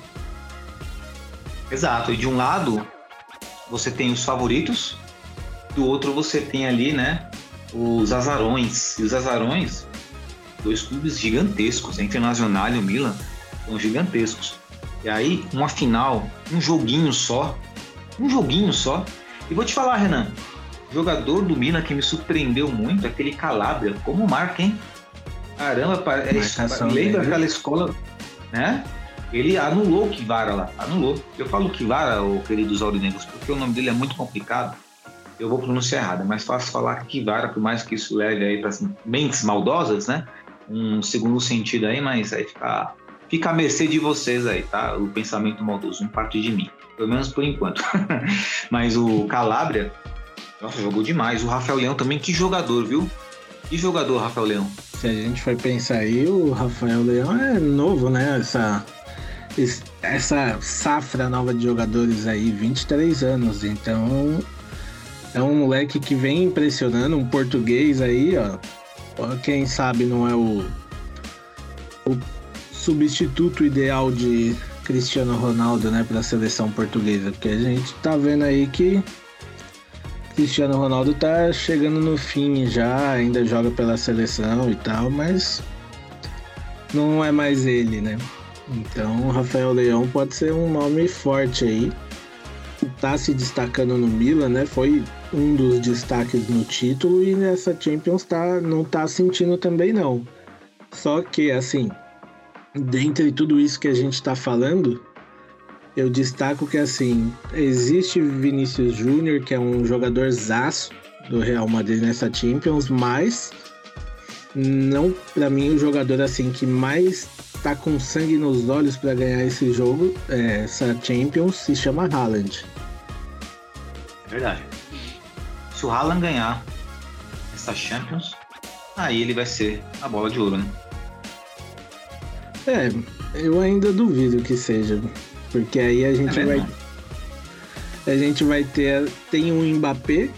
Exato. E de um lado você tem os favoritos, do outro você tem ali, né, os azarões. E os azarões, dois clubes gigantescos, a Internacional e o Milan, são gigantescos. E aí, uma final, um joguinho só, um joguinho só. E vou te falar, Renan, jogador do Milan que me surpreendeu muito, aquele Calabria, como marca, hein? Caramba, é, lembra aquela escola, né? Ele anulou o Kivara lá, anulou. Eu falo Kivara, o queridos aurinegros, porque o nome dele é muito complicado eu vou pronunciar errado, é mais fácil falar Kivara, por mais que isso leve aí para mentes maldosas, né? Um segundo sentido aí, mas aí fica, fica à mercê de vocês aí, tá? O pensamento maldoso, não parte de mim, pelo menos por enquanto. mas o Calabria, nossa, jogou demais. O Rafael Leão também, que jogador, viu? Que jogador, Rafael Leão? Se a gente for pensar aí, o Rafael Leão é novo, né? Essa, essa safra nova de jogadores aí, 23 anos, então é um moleque que vem impressionando, um português aí, ó. Quem sabe não é o, o substituto ideal de Cristiano Ronaldo, né, para a seleção portuguesa, porque a gente tá vendo aí que Cristiano Ronaldo tá chegando no fim já, ainda joga pela seleção e tal, mas não é mais ele, né? Então, Rafael Leão pode ser um nome forte aí. Tá se destacando no Milan, né? Foi um dos destaques no título e nessa Champions tá, não tá sentindo também não. Só que assim, dentre tudo isso que a gente está falando, eu destaco que assim, existe Vinícius Júnior, que é um jogador zaço do Real Madrid nessa Champions, mas não para mim o jogador assim que mais tá com sangue nos olhos para ganhar esse jogo, é, essa Champions, se chama Haaland. É verdade se o Haaland ganhar essa Champions, aí ele vai ser a bola de ouro, né? É, eu ainda duvido que seja, porque aí a gente é vai a gente vai ter tem um Mbappé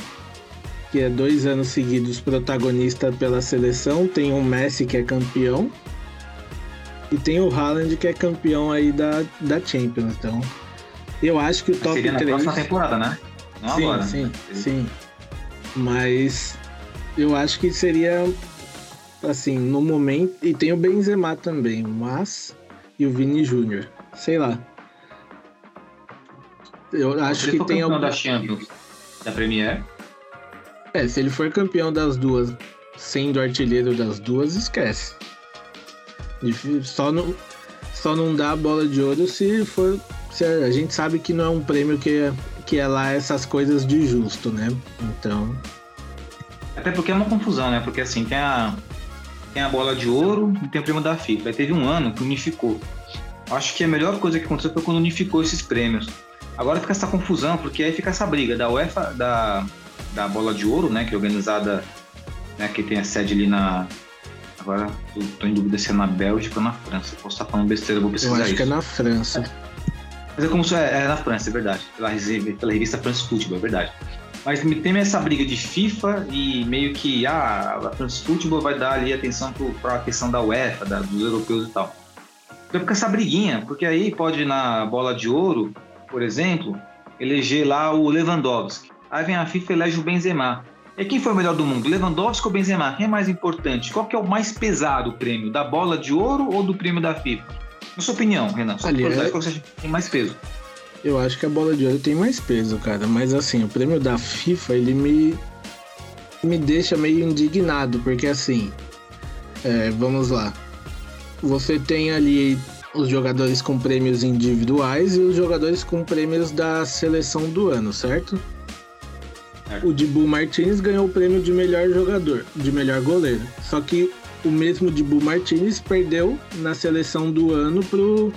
que é dois anos seguidos protagonista pela seleção, tem um Messi que é campeão e tem o Haaland que é campeão aí da, da Champions, então eu acho que o top seria 3 na próxima temporada, né? Não sim, agora. Sim, né? sim. Mas eu acho que seria assim, no momento. E tem o Benzema também, mas. E o Vini Júnior. Sei lá. Eu acho que tem algum. da Champions da Premier. É, se ele for campeão das duas, sendo artilheiro das duas, esquece. Só não, só não dá bola de ouro se for. Se a gente sabe que não é um prêmio que é que é lá essas coisas de justo, né? Então. Até porque é uma confusão, né? Porque assim, tem a, tem a bola de ouro e tem o prêmio da FIFA. Aí teve um ano que unificou. Acho que a melhor coisa que aconteceu foi quando unificou esses prêmios. Agora fica essa confusão, porque aí fica essa briga da UEFA, da, da bola de ouro, né? Que é organizada, né? Que tem a sede ali na. Agora eu tô em dúvida se é na Bélgica ou na França. Posso estar falando besteira, vou precisar Eu acho isso. que é na França. Mas é como se é, é na França, é verdade. Pela, pela revista France Football, é verdade. Mas tem essa briga de FIFA e meio que ah, a France Football vai dar ali atenção para a questão da UEFA, da, dos europeus e tal. Então fica essa briguinha, porque aí pode na bola de ouro, por exemplo, eleger lá o Lewandowski. Aí vem a FIFA e elege o Benzema. E quem foi o melhor do mundo? Lewandowski ou Benzema? Quem é mais importante? Qual que é o mais pesado o prêmio? Da bola de ouro ou do prêmio da FIFA? Na sua opinião, Renan, só Ali, é... qual você acha que tem mais peso? Eu acho que a bola de ouro tem mais peso, cara. Mas assim, o prêmio da FIFA, ele me, me deixa meio indignado, porque assim, é, vamos lá. Você tem ali os jogadores com prêmios individuais e os jogadores com prêmios da seleção do ano, certo? É. O Dibu Martinez ganhou o prêmio de melhor jogador, de melhor goleiro. Só que o mesmo Dibu Martinez perdeu na seleção do ano pro,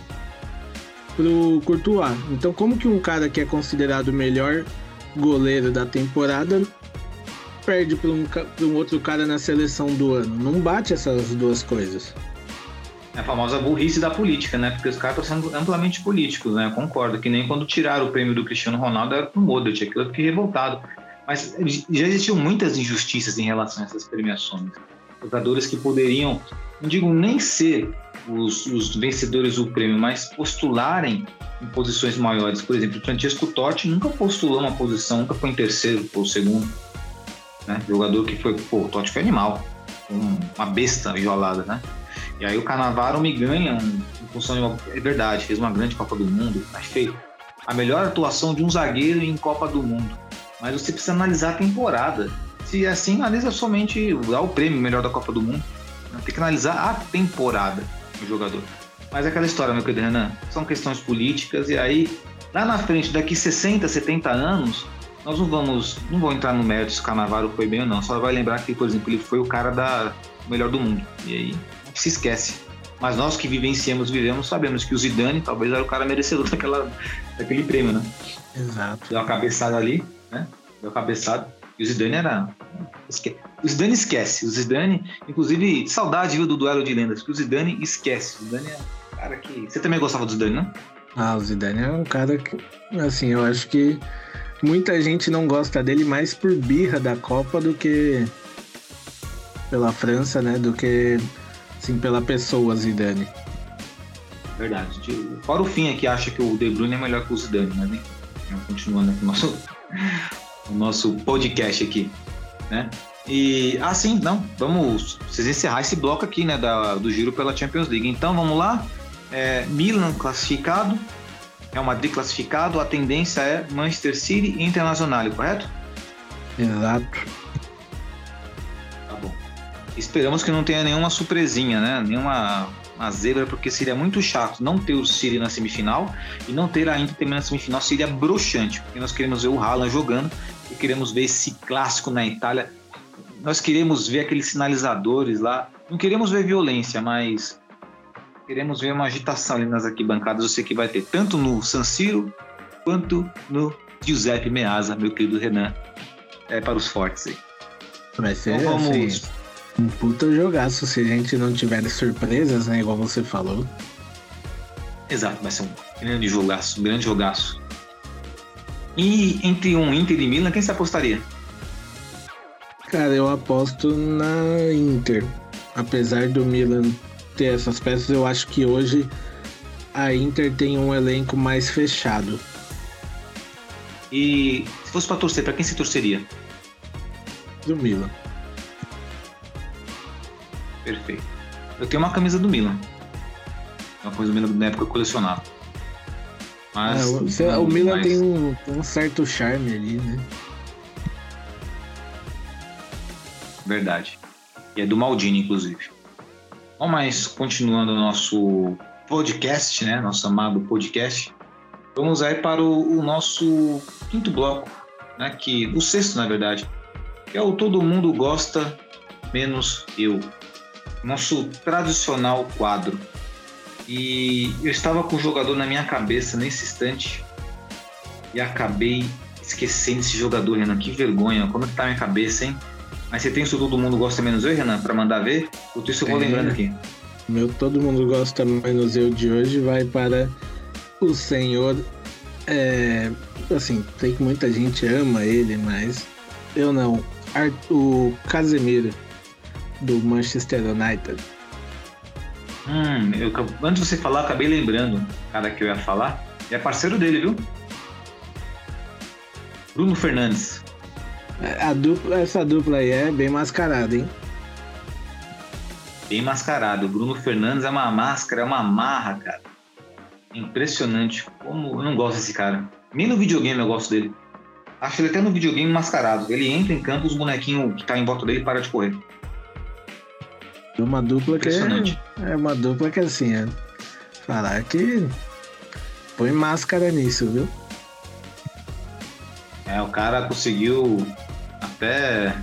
pro Courtois. Então, como que um cara que é considerado o melhor goleiro da temporada perde para um, um outro cara na seleção do ano? Não bate essas duas coisas. É a famosa burrice da política, né? Porque os caras estão sendo amplamente políticos, né? Eu concordo. Que nem quando tiraram o prêmio do Cristiano Ronaldo era pro Modric. Aquilo eu fiquei revoltado. Mas já existiam muitas injustiças em relação a essas premiações. Jogadores que poderiam, não digo nem ser os, os vencedores do prêmio, mas postularem em posições maiores. Por exemplo, Francesco Totti nunca postulou uma posição, nunca foi em terceiro ou segundo. Né? Jogador que foi, pô, o Totti foi animal, uma besta violada, né? E aí o Canavaro me ganha em função de uma. É verdade, fez uma grande Copa do Mundo, mas feio. A melhor atuação de um zagueiro em Copa do Mundo. Mas você precisa analisar a temporada. Se assim, analisa somente dá o prêmio melhor da Copa do Mundo. Tem que analisar a temporada do jogador. Mas é aquela história, meu querido Renan, são questões políticas e aí lá na frente, daqui 60, 70 anos, nós não vamos, não vou entrar no mérito se o Canavaro foi bem ou não, só vai lembrar que, por exemplo, ele foi o cara da melhor do mundo. E aí se esquece. Mas nós que vivenciamos, vivemos, sabemos que o Zidane talvez era o cara merecedor daquela, daquele prêmio, né? Exato. Deu uma cabeçada ali, né? Deu cabeçada. E o Zidane era. O Zidane esquece. O Zidane, inclusive, saudade viu, do duelo de lendas, que o Zidane esquece. O Zidane é um cara que. Você também gostava do Zidane, não? Ah, o Zidane é um cara que. Assim, eu acho que muita gente não gosta dele mais por birra da Copa do que pela França, né? Do que Sim, pela pessoa Zidane. Verdade. Fora o fim aqui acha que o De Bruyne é melhor que o Zidane, mas nem continuando aqui o nosso, o nosso podcast aqui, né? E ah, sim, não, vamos vocês encerrar esse bloco aqui, né, da, do giro pela Champions League. Então vamos lá. É, Milan classificado, é uma declassificado, a tendência é Manchester City e Internacional, correto? Exato. Esperamos que não tenha nenhuma surpresinha, né? Nenhuma uma zebra, porque seria muito chato não ter o City na semifinal e não ter a Inter também na semifinal seria broxante, porque nós queremos ver o Haaland jogando e queremos ver esse clássico na Itália. Nós queremos ver aqueles sinalizadores lá. Não queremos ver violência, mas queremos ver uma agitação ali nas arquibancadas. Eu sei que vai ter tanto no San Siro quanto no Giuseppe Meazza, meu querido Renan. É para os fortes aí. Vai ser então vamos. Assim um puta jogaço se a gente não tiver surpresas, né? Igual você falou. Exato, vai ser um grande jogaço, um grande jogaço. E entre um Inter e Milan, quem você apostaria? Cara, eu aposto na Inter. Apesar do Milan ter essas peças, eu acho que hoje a Inter tem um elenco mais fechado. E se fosse para torcer, para quem se torceria? Do Milan. Perfeito. Eu tenho uma camisa do Milan. Uma coisa do Milan da época colecionava. Mas. É, você, o Milan mais... tem um, um certo charme ali, né? Verdade. E é do Maldini, inclusive. Bom, mas continuando o nosso podcast, né? Nosso amado podcast. Vamos aí para o, o nosso quinto bloco, né? Que, o sexto, na verdade. Que é o Todo Mundo Gosta Menos Eu nosso tradicional quadro. E eu estava com o jogador na minha cabeça nesse instante e acabei esquecendo esse jogador, Renan. Que vergonha. Como é que tá a minha cabeça, hein? Mas você tem isso Todo Mundo Gosta Menos Eu, Renan, para mandar ver? Enquanto isso eu vou é. lembrando aqui. Meu Todo Mundo Gosta Menos Eu de hoje vai para o senhor é. Assim, sei que muita gente ama ele, mas eu não. O Casemiro, do Manchester United. Hum, eu, antes de você falar, acabei lembrando o cara que eu ia falar. É parceiro dele, viu? Bruno Fernandes. A dupla, essa dupla aí é bem mascarada, hein? Bem mascarado. O Bruno Fernandes é uma máscara, é uma marra, cara. Impressionante. Como eu não gosto desse cara. Nem no videogame eu gosto dele. Acho ele até no videogame mascarado. Ele entra em campo, os bonequinhos que tá em volta dele param de correr. Uma dupla que é, é uma dupla que assim, é falar que põe máscara nisso, viu? É, o cara conseguiu até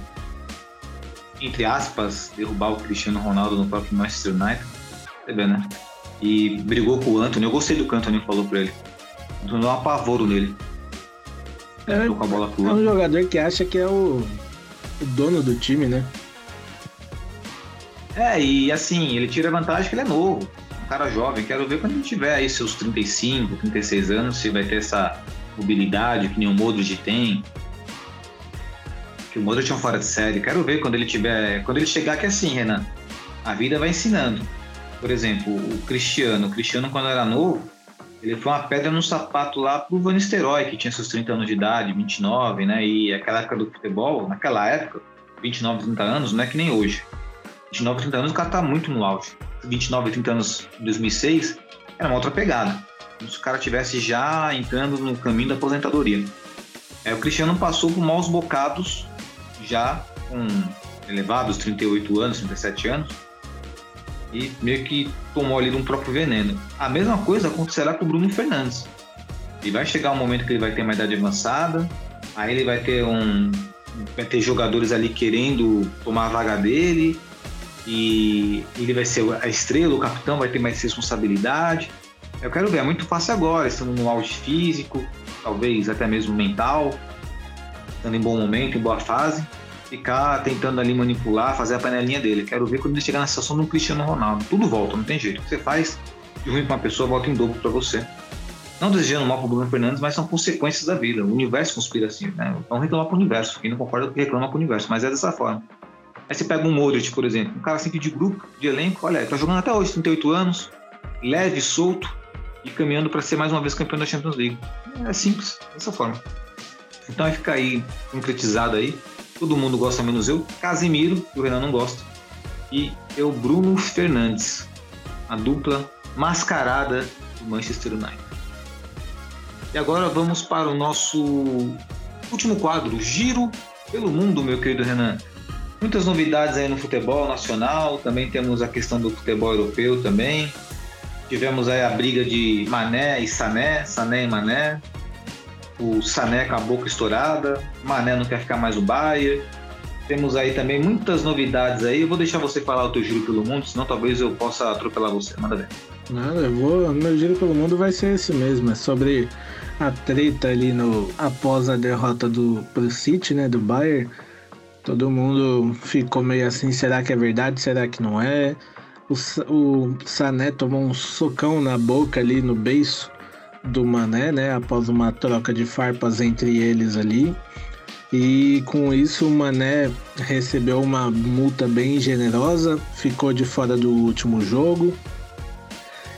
entre aspas derrubar o Cristiano Ronaldo no próprio Manchester United. Você vê, né? E brigou com o Anthony. Eu gostei do que o Anthony falou pra ele. Deu um apavoro nele. É, com a bola é um jogador que acha que é o, o dono do time, né? É, e assim, ele tira vantagem que ele é novo, um cara jovem. Quero ver quando ele tiver aí seus 35, 36 anos, se vai ter essa mobilidade que nem o Modric tem. Que o Modric é um fora de série. Quero ver quando ele tiver. Quando ele chegar que é assim, Renan. A vida vai ensinando. Por exemplo, o Cristiano. O Cristiano, quando era novo, ele foi uma pedra no sapato lá pro Van Nistelrooy, que tinha seus 30 anos de idade, 29, né? E aquela época do futebol, naquela época, 29, 30 anos, não é que nem hoje. 29, 30 anos, o cara tá muito no auge. 29, 30 anos em 2006, era uma outra pegada. Como se o cara tivesse já entrando no caminho da aposentadoria. É, o Cristiano passou por maus bocados, já com elevados 38 anos, 37 anos, e meio que tomou ali de um próprio veneno. A mesma coisa acontecerá com o Bruno Fernandes. E vai chegar um momento que ele vai ter uma idade avançada, aí ele vai ter um vai ter jogadores ali querendo tomar a vaga dele, e ele vai ser a estrela, o capitão vai ter mais responsabilidade. Eu quero ver, é muito fácil agora, estando no auge físico, talvez até mesmo mental, estando em bom momento, em boa fase, ficar tentando ali manipular, fazer a panelinha dele. Quero ver quando ele chegar na situação do Cristiano Ronaldo. Tudo volta, não tem jeito. O que você faz de ruim para uma pessoa, volta em dobro para você. Não desejando mal para o Bruno Fernandes, mas são consequências da vida. O universo conspira assim, né? Vamos reclamar para o universo. Quem não concorda, reclama para o universo, mas é dessa forma. Aí você pega um Modric, por exemplo, um cara sempre de grupo, de elenco, olha, tá jogando até hoje, 38 anos, leve, solto e caminhando para ser mais uma vez campeão da Champions League. É simples, dessa forma. Então vai ficar aí concretizado aí. Todo mundo gosta menos eu. Casimiro, que o Renan não gosta. E eu, Bruno Fernandes, a dupla mascarada do Manchester United. E agora vamos para o nosso último quadro, Giro pelo Mundo, meu querido Renan. Muitas novidades aí no futebol nacional, também temos a questão do futebol europeu também. Tivemos aí a briga de Mané e Sané, Sané e Mané. O Sané com a boca estourada, Mané não quer ficar mais no Bayern. Temos aí também muitas novidades aí. Eu vou deixar você falar o teu giro pelo mundo, senão talvez eu possa atropelar você. Manda ver. Não, eu vou. Meu giro pelo mundo vai ser esse mesmo. É sobre a treta ali no após a derrota do pro City, né, do Bayern Todo mundo ficou meio assim, será que é verdade? Será que não é? O, o Sané tomou um socão na boca ali no beiço do Mané, né? Após uma troca de farpas entre eles ali. E com isso o Mané recebeu uma multa bem generosa, ficou de fora do último jogo.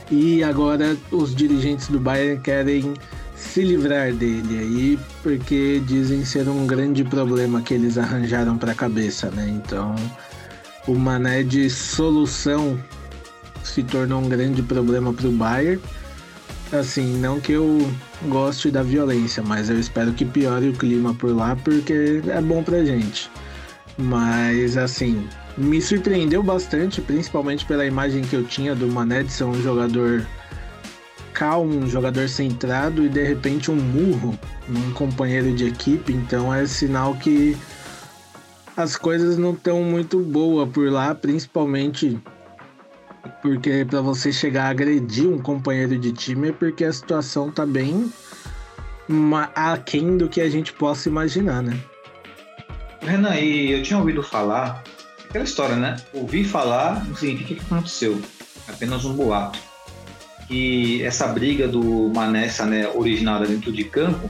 E agora os dirigentes do Bayern querem se livrar dele aí, porque dizem ser um grande problema que eles arranjaram para a cabeça, né? Então, o Mané de solução se tornou um grande problema para o Bayern. Assim, não que eu goste da violência, mas eu espero que piore o clima por lá, porque é bom pra gente. Mas, assim, me surpreendeu bastante, principalmente pela imagem que eu tinha do Mané de ser um jogador calmo, um jogador centrado e de repente um murro num companheiro de equipe, então é sinal que as coisas não estão muito boas por lá, principalmente porque para você chegar a agredir um companheiro de time é porque a situação tá bem aquém do que a gente possa imaginar, né? Renan, e eu tinha ouvido falar, aquela história, né? Ouvir falar não significa que aconteceu, apenas um boato que essa briga do Mané Sané originada dentro de campo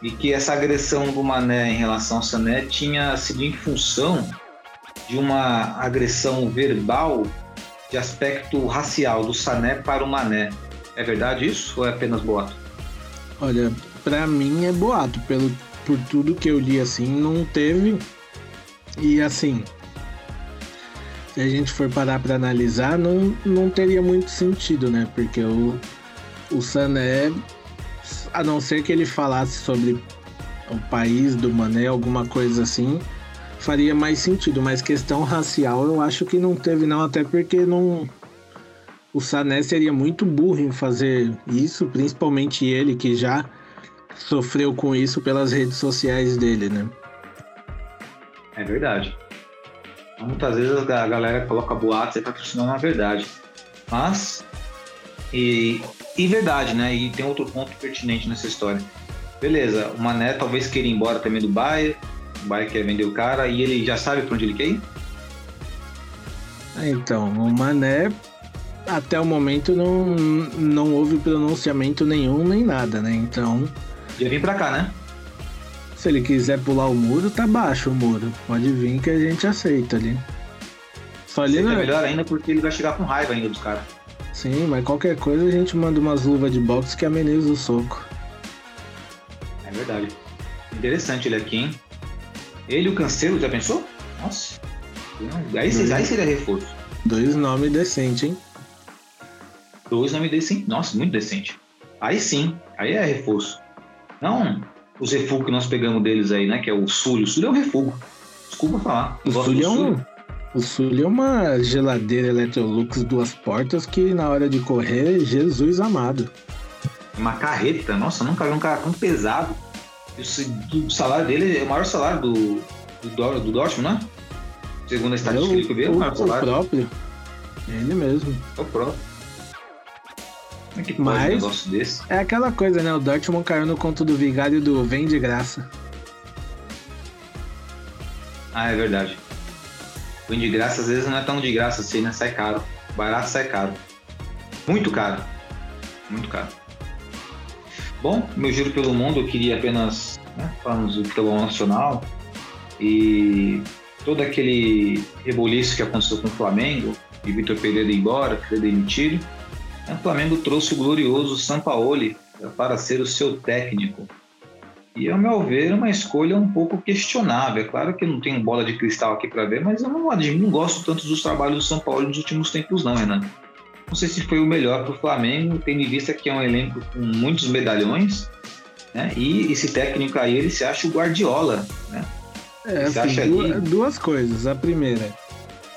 e que essa agressão do Mané em relação ao Sané tinha sido em função de uma agressão verbal de aspecto racial do Sané para o Mané. É verdade isso ou é apenas boato? Olha, para mim é boato, pelo por tudo que eu li assim, não teve. E assim, a gente for parar para analisar, não, não teria muito sentido, né? Porque o, o Sané, a não ser que ele falasse sobre o país do Mané, alguma coisa assim, faria mais sentido. Mas questão racial eu acho que não teve, não, até porque não. O Sané seria muito burro em fazer isso, principalmente ele que já sofreu com isso pelas redes sociais dele, né? É verdade. Muitas vezes a galera coloca boatos e patrocinando na verdade. Mas, e, e verdade, né? E tem outro ponto pertinente nessa história. Beleza, o Mané talvez queira ir embora também do Bayern, o Bayern quer vender o cara e ele já sabe para onde ele quer ir? Então, o Mané até o momento não, não houve pronunciamento nenhum nem nada, né? Então. Já vim pra cá, né? Se ele quiser pular o muro, tá baixo o muro. Pode vir que a gente aceita ali. Só ali não... é melhor ainda porque ele vai chegar com raiva ainda dos caras. Sim, mas qualquer coisa a gente manda umas luvas de boxe que ameniza o soco. É verdade. Interessante ele aqui, hein? Ele e o Cancelo, já pensou? Nossa. Aí, Dois... aí seria reforço. Dois nomes decentes, hein? Dois nomes decentes. Nossa, muito decente. Aí sim, aí é reforço. Não os refugos que nós pegamos deles aí, né? Que é o Sully. O Sully é um refugo. Desculpa falar. O Sully é um. O Sully é uma geladeira Electrolux duas portas que na hora de correr, Jesus amado. Uma carreta, nossa, nunca vi um cara tão pesado. O salário dele é o maior salário do, do, do Dortmund, né? Segundo a estatística é o, que eu vi, é o maior salário. O próprio. Ele mesmo. É o próprio. É que Mas um negócio desse? É aquela coisa, né? O Dortmund caiu no conto do vigário do vem de graça. Ah, é verdade. Vem de graça às vezes não é tão de graça assim, né? Sai caro. Barato sai caro. Muito caro. Muito caro. Bom, meu giro pelo mundo, eu queria apenas né, falarmos do futebol nacional e todo aquele reboliço que aconteceu com o Flamengo e Vitor Pereira ir embora, que foi demitido o Flamengo trouxe o glorioso Sampaoli para ser o seu técnico. E, ao meu ver, uma escolha um pouco questionável. É claro que não tenho bola de cristal aqui para ver, mas eu não, não gosto tanto dos trabalhos do São Paulo nos últimos tempos, não, Renan. Não sei se foi o melhor para o Flamengo, tendo em vista que é um elenco com muitos medalhões, né? E esse técnico aí, ele se acha o Guardiola, né? É, assim, duas, duas coisas. A primeira,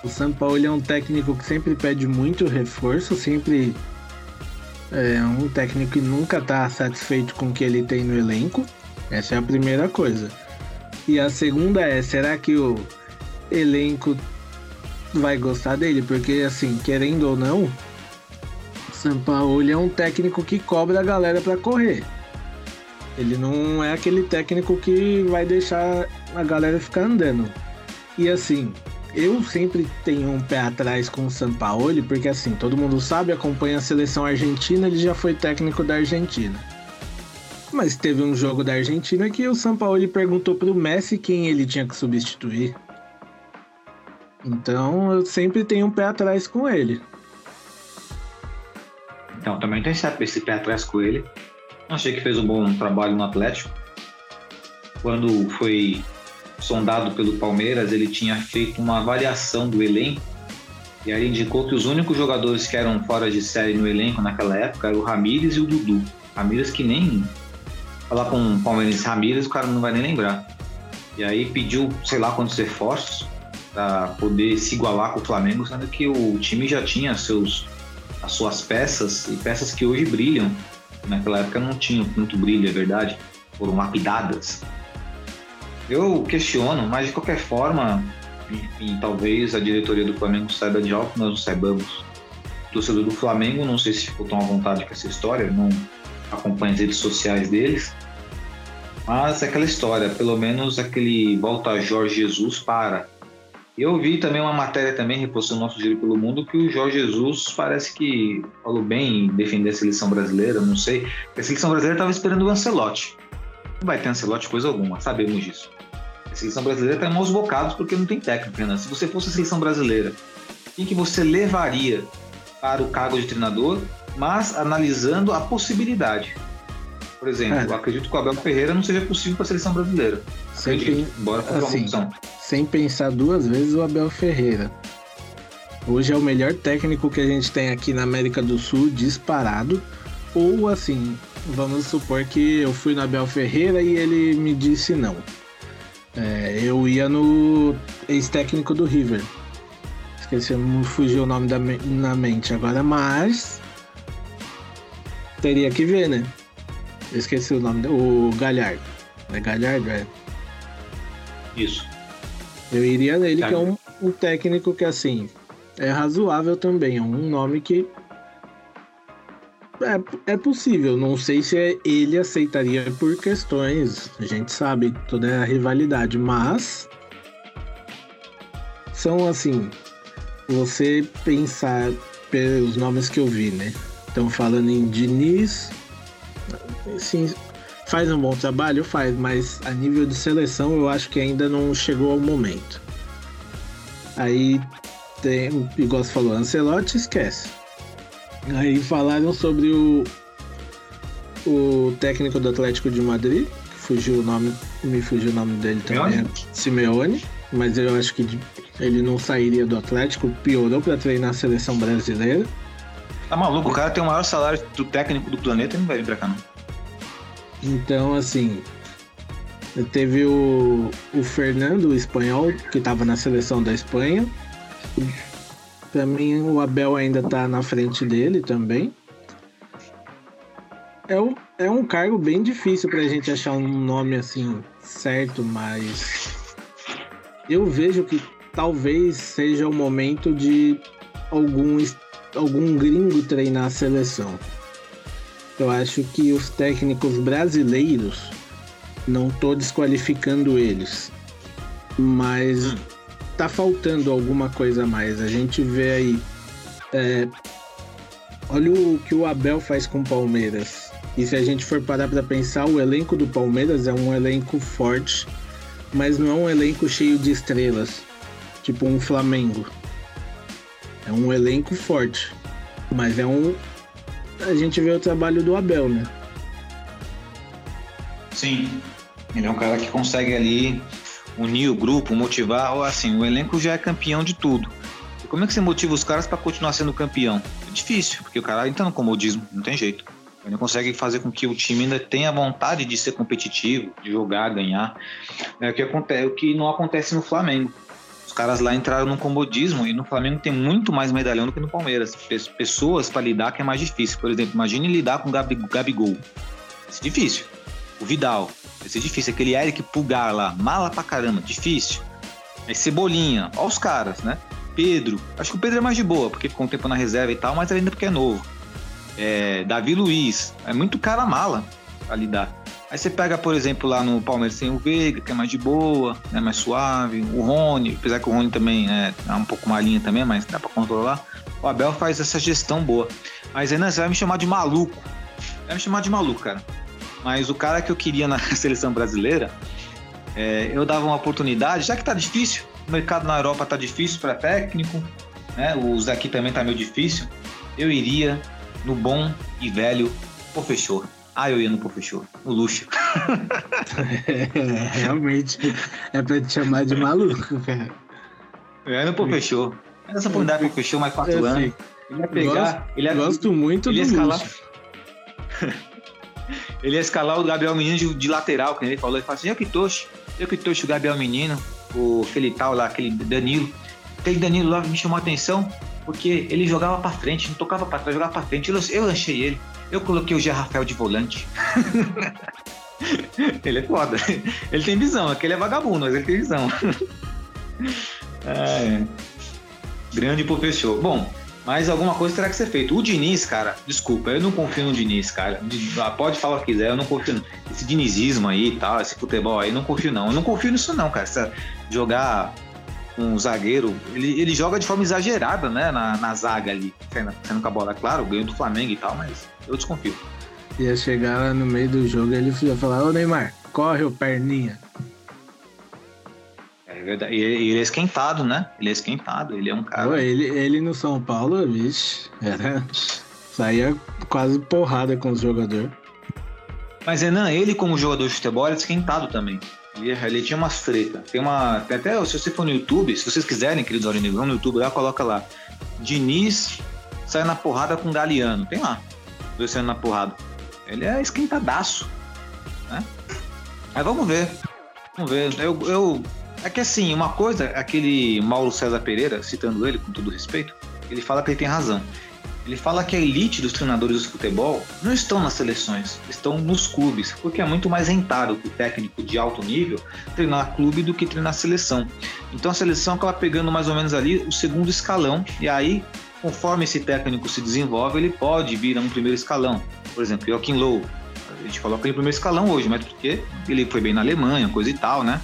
o São Paulo é um técnico que sempre pede muito reforço, sempre é um técnico que nunca está satisfeito com o que ele tem no elenco. Essa é a primeira coisa. E a segunda é, será que o elenco vai gostar dele? Porque assim, querendo ou não, Sampaoli é um técnico que cobra a galera para correr. Ele não é aquele técnico que vai deixar a galera ficar andando. E assim, eu sempre tenho um pé atrás com o Sampaoli, porque assim, todo mundo sabe, acompanha a seleção argentina, ele já foi técnico da Argentina. Mas teve um jogo da Argentina que o Sampaoli perguntou pro Messi quem ele tinha que substituir. Então eu sempre tenho um pé atrás com ele. Então, também tem esse pé atrás com ele. Achei que fez um bom trabalho no Atlético. Quando foi sondado pelo Palmeiras, ele tinha feito uma avaliação do elenco e aí indicou que os únicos jogadores que eram fora de série no elenco naquela época eram o Ramires e o Dudu. Ramires que nem falar com o Palmeiras Ramires, o cara não vai nem lembrar. E aí pediu, sei lá quantos reforços para poder se igualar com o Flamengo, sendo que o time já tinha seus as suas peças e peças que hoje brilham. Naquela época não tinham muito brilho, é verdade, foram lapidadas. Eu questiono, mas de qualquer forma, enfim, talvez a diretoria do Flamengo saiba de algo que nós não saibamos. O torcedor do Flamengo, não sei se ficou tão à vontade com essa história, não acompanho as redes sociais deles, mas é aquela história, pelo menos aquele volta Jorge Jesus para. Eu vi também uma matéria também, repostou o nosso giro pelo mundo, que o Jorge Jesus parece que falou bem em defender a seleção brasileira, não sei. A seleção brasileira estava esperando o Ancelotti. Não vai ter Ancelotti coisa alguma, sabemos disso. A seleção brasileira está em maus bocados porque não tem técnico, Renan. Se você fosse a seleção brasileira, quem que você levaria para o cargo de treinador, mas analisando a possibilidade? Por exemplo, é. eu acredito que o Abel Ferreira não seja possível para a seleção brasileira. Sem, acredito, embora assim, sem pensar duas vezes o Abel Ferreira. Hoje é o melhor técnico que a gente tem aqui na América do Sul, disparado. Ou assim, vamos supor que eu fui no Abel Ferreira e ele me disse não. É, eu ia no ex-técnico do River. Esqueci, não fugiu o nome da, na mente agora, mas. Teria que ver, né? Eu esqueci o nome, o Galhardo. É Galhardo, é? Isso. Eu iria nele, tá. que é um, um técnico que, assim, é razoável também. É um nome que é, é possível. Não sei se ele aceitaria por questões. A gente sabe toda a rivalidade, mas são assim. Você pensar pelos nomes que eu vi, né? Estão falando em Diniz, sim, faz um bom trabalho, faz, mas a nível de seleção eu acho que ainda não chegou ao momento. Aí tem, igual você falou, Ancelotti esquece. Aí falaram sobre o, o técnico do Atlético de Madrid, que fugiu o nome, me fugiu o nome dele também, é Simeone, mas eu acho que ele não sairia do Atlético, piorou para treinar a seleção brasileira. Tá maluco, o cara tem o maior salário do técnico do planeta e não vai vir pra cá, não. Então, assim, teve o, o Fernando, o espanhol, que estava na seleção da Espanha. Para mim, o Abel ainda tá na frente dele também. É um, é um cargo bem difícil para a gente achar um nome assim certo, mas eu vejo que talvez seja o momento de algum, algum gringo treinar a seleção. Eu acho que os técnicos brasileiros, não tô desqualificando eles, mas tá faltando alguma coisa a mais. A gente vê aí. É, olha o que o Abel faz com o Palmeiras. E se a gente for parar para pensar, o elenco do Palmeiras é um elenco forte, mas não é um elenco cheio de estrelas, tipo um Flamengo. É um elenco forte, mas é um a gente vê o trabalho do Abel, né? Sim. Ele é um cara que consegue ali unir o grupo, motivar. Ou assim, o elenco já é campeão de tudo. E como é que você motiva os caras para continuar sendo campeão? É difícil, porque o cara entra no comodismo, não tem jeito. Ele não consegue fazer com que o time ainda tenha vontade de ser competitivo, de jogar, ganhar. É o que, acontece, o que não acontece no Flamengo. Os caras lá entraram no comodismo e no Flamengo tem muito mais medalhão do que no Palmeiras. Pessoas para lidar que é mais difícil. Por exemplo, imagine lidar com o Gabigol. Isso é difícil. O Vidal. Isso é difícil. Aquele Eric Pulgar lá. Mala pra caramba. Difícil. Aí Cebolinha. Olha os caras, né? Pedro. Acho que o Pedro é mais de boa, porque ficou um tempo na reserva e tal, mas ainda porque é novo. É, Davi Luiz. É muito cara mala pra lidar. Aí você pega, por exemplo, lá no Palmeiras tem o Veiga, que é mais de boa, né, mais suave. O Rony, apesar que o Rony também é, é um pouco malinha também, mas dá para controlar. O Abel faz essa gestão boa. Mas ainda você vai me chamar de maluco. Vai me chamar de maluco, cara. Mas o cara que eu queria na seleção brasileira, é, eu dava uma oportunidade, já que tá difícil, o mercado na Europa tá difícil para técnico, né? Os daqui também tá meio difícil. Eu iria no bom e velho professor. Ah, eu ia no Professor, no luxo. é, realmente, é pra te chamar de maluco, cara. É no Professor. Essa oportunidade pro Professor mais quatro anos. Ele ia pegar. Gosto, ele ia, gosto muito ele ia do escalar. Ele ia escalar o Gabriel Menino de, de lateral, que ele falou. Ele falou assim: eu que trouxe, eu que trouxe o Gabriel Menino, o, aquele tal lá, aquele Danilo. Aquele Danilo lá me chamou a atenção porque ele jogava para frente, não tocava para trás, jogava para frente. Eu, eu lanchei ele. Eu coloquei o G. Rafael de volante. ele é foda. Ele tem visão, é que ele é vagabundo, mas ele tem visão. é. Grande professor. Bom, mas alguma coisa terá que ser feito. O Diniz, cara, desculpa, eu não confio no Diniz, cara. Ah, pode falar o que quiser, eu não confio. Esse dinizismo aí e tal, esse futebol aí, não confio não. Eu não confio nisso não, cara. Essa, jogar um zagueiro, ele, ele joga de forma exagerada, né? Na, na zaga ali, saindo com a bola. Claro, ganhou do Flamengo e tal, mas eu desconfio. Ia chegar lá no meio do jogo e ele ia falar, ô Neymar, corre o perninha. É verdade. E ele é esquentado, né? Ele é esquentado, ele é um cara. Pô, ele, ele no São Paulo, vixe, era. Saía quase porrada com os jogadores. Mas Renan, ele como jogador de futebol era esquentado também. Ele, tinha umas treta. Tem uma. Tem até se você for no YouTube, se vocês quiserem, queridos Aurinegros, vão no YouTube lá, coloca lá. Diniz sai na porrada com Galeano. Tem lá. Dois saindo na porrada. Ele é esquentadaço. Né? Mas vamos ver. Vamos ver. Eu, eu, é que assim, uma coisa, aquele Mauro César Pereira, citando ele com todo respeito, ele fala que ele tem razão. Ele fala que a elite dos treinadores de futebol não estão nas seleções, estão nos clubes, porque é muito mais rentável para o técnico de alto nível treinar clube do que treinar seleção. Então a seleção acaba pegando mais ou menos ali o segundo escalão, e aí, conforme esse técnico se desenvolve, ele pode vir a um primeiro escalão. Por exemplo, Joachim Low, a gente coloca ele em primeiro escalão hoje, mas porque ele foi bem na Alemanha, coisa e tal, né?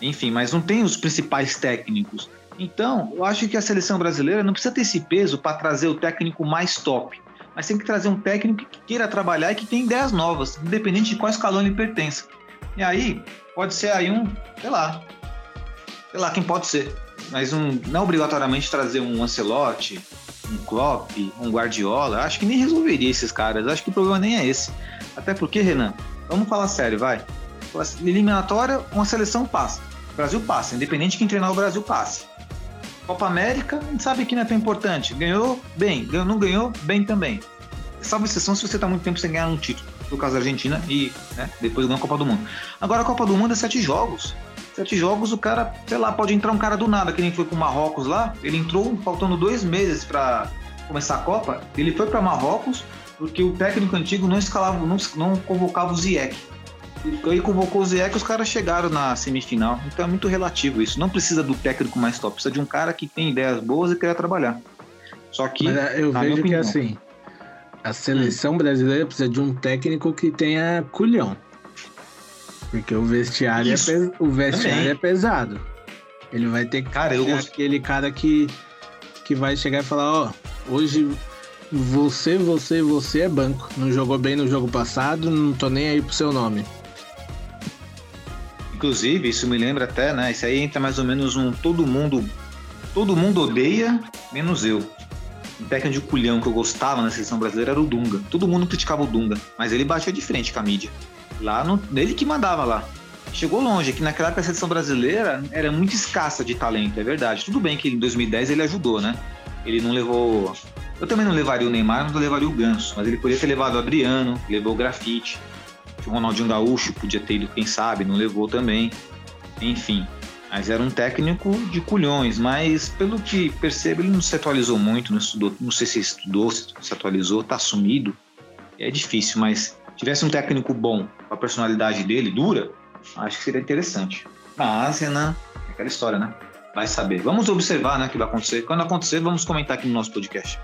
Enfim, mas não tem os principais técnicos. Então, eu acho que a seleção brasileira não precisa ter esse peso para trazer o técnico mais top, mas tem que trazer um técnico que queira trabalhar e que tenha ideias novas, independente de qual escalão ele pertença. E aí, pode ser aí um, sei lá, sei lá quem pode ser, mas um, não obrigatoriamente trazer um Ancelotti, um Klopp, um Guardiola, acho que nem resolveria esses caras, acho que o problema nem é esse. Até porque, Renan, vamos falar sério, vai. Eliminatória, uma seleção passa. Brasil passa, independente de quem treinar o Brasil passe. Copa América, sabe que não é tão importante. Ganhou, bem. Ganhou, não ganhou, bem também. Salvo exceção se você está muito tempo sem ganhar um título. No caso da Argentina e né, depois ganhou a Copa do Mundo. Agora a Copa do Mundo é sete jogos. Sete jogos, o cara, sei lá, pode entrar um cara do nada, que nem foi com o Marrocos lá. Ele entrou faltando dois meses para começar a Copa. Ele foi para Marrocos porque o técnico antigo não escalava, não, não convocava o Ziyech. E convocou o Zé que os caras chegaram na semifinal. Então é muito relativo isso. Não precisa do técnico mais top, precisa de um cara que tem ideias boas e quer trabalhar. Só que. Mas é, eu vejo que assim, a seleção brasileira precisa de um técnico que tenha culhão. Porque o vestiário, é, o vestiário é pesado. Ele vai ter que cara, eu gost... aquele cara que, que vai chegar e falar, ó, oh, hoje você, você, você é banco. Não jogou bem no jogo passado, não tô nem aí pro seu nome. Inclusive, isso me lembra até, né? Isso aí entra mais ou menos um todo mundo. Todo mundo odeia, menos eu. Um técnico de culhão que eu gostava na seleção brasileira era o Dunga. Todo mundo criticava o Dunga, mas ele batia de frente com a mídia. Lá, no, ele que mandava lá. Chegou longe, que naquela época a seleção brasileira era muito escassa de talento, é verdade. Tudo bem que em 2010 ele ajudou, né? Ele não levou. Eu também não levaria o Neymar, não levaria o Ganso, mas ele poderia ter levado o Adriano, levou o Grafite o Ronaldinho Gaúcho podia ter ido, quem sabe, não levou também. Enfim, mas era um técnico de culhões, mas pelo que percebo, ele não se atualizou muito, não estudou, não sei se estudou, se atualizou, tá sumido. É difícil, mas tivesse um técnico bom, com a personalidade dele, dura, acho que seria interessante. Mas, Renan, é aquela história, né? Vai saber. Vamos observar, né, o que vai acontecer. Quando acontecer, vamos comentar aqui no nosso podcast.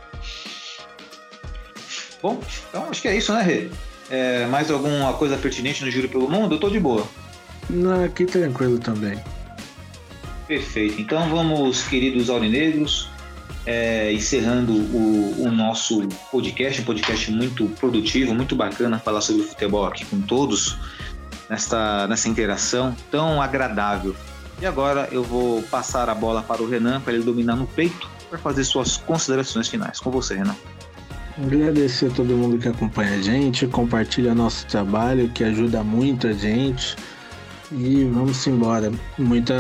Bom, então acho que é isso, né, Rê? É, mais alguma coisa pertinente no Júri pelo Mundo? Eu tô de boa. Não, aqui tranquilo também. Perfeito. Então vamos, queridos aurinegros, é, encerrando o, o, nosso podcast, um podcast muito produtivo, muito bacana falar sobre o futebol aqui com todos nesta, nessa interação tão agradável. E agora eu vou passar a bola para o Renan para ele dominar no peito para fazer suas considerações finais. Com você, Renan. Agradecer a todo mundo que acompanha a gente, compartilha nosso trabalho, que ajuda muito a gente. E vamos embora. Muita.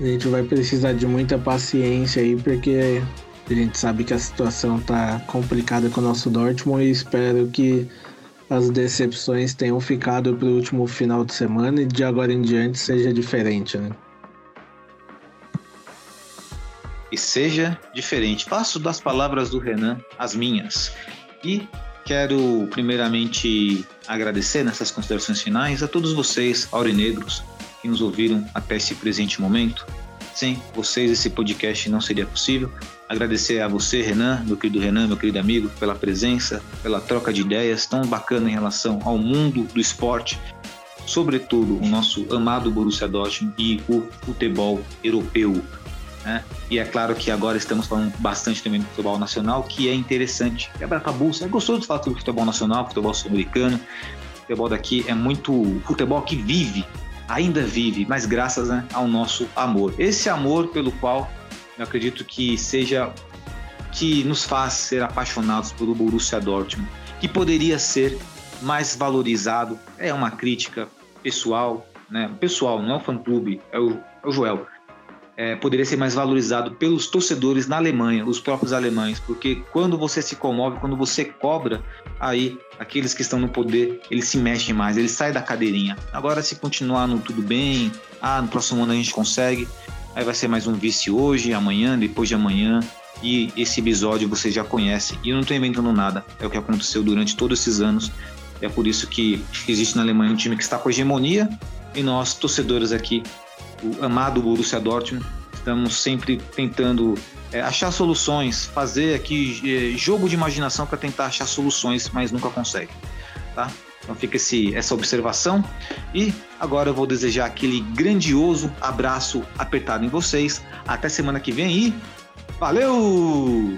A gente vai precisar de muita paciência aí, porque a gente sabe que a situação tá complicada com o nosso Dortmund e espero que as decepções tenham ficado para o último final de semana e de agora em diante seja diferente, né? Seja diferente. Faço das palavras do Renan as minhas. E quero primeiramente agradecer nessas considerações finais a todos vocês, aurinegros, que nos ouviram até esse presente momento. Sem vocês esse podcast não seria possível. Agradecer a você, Renan, meu querido Renan, meu querido amigo, pela presença, pela troca de ideias tão bacana em relação ao mundo do esporte, sobretudo o nosso amado Borussia Dortmund e o futebol europeu. Né? E é claro que agora estamos falando bastante também do futebol nacional, que é interessante. Quebra tabu, é gostoso de falar sobre futebol nacional, futebol sul-americano. Futebol daqui é muito futebol que vive, ainda vive, mas graças né, ao nosso amor. Esse amor pelo qual eu acredito que seja que nos faz ser apaixonados pelo Borussia Dortmund, que poderia ser mais valorizado. É uma crítica pessoal, né? Pessoal, não é o fã-clube, é o, é o Joel é, poderia ser mais valorizado pelos torcedores na Alemanha, os próprios alemães, porque quando você se comove, quando você cobra, aí aqueles que estão no poder, eles se mexem mais, eles saem da cadeirinha. Agora, se continuar no tudo bem, ah, no próximo ano a gente consegue, aí vai ser mais um vice hoje, amanhã, depois de amanhã, e esse episódio você já conhece. E eu não estou inventando nada, é o que aconteceu durante todos esses anos. É por isso que existe na Alemanha um time que está com hegemonia e nós, torcedores aqui, o amado Borussia Dortmund. Estamos sempre tentando é, achar soluções, fazer aqui é, jogo de imaginação para tentar achar soluções, mas nunca consegue. Tá? Então fica esse, essa observação. E agora eu vou desejar aquele grandioso abraço apertado em vocês. Até semana que vem e valeu!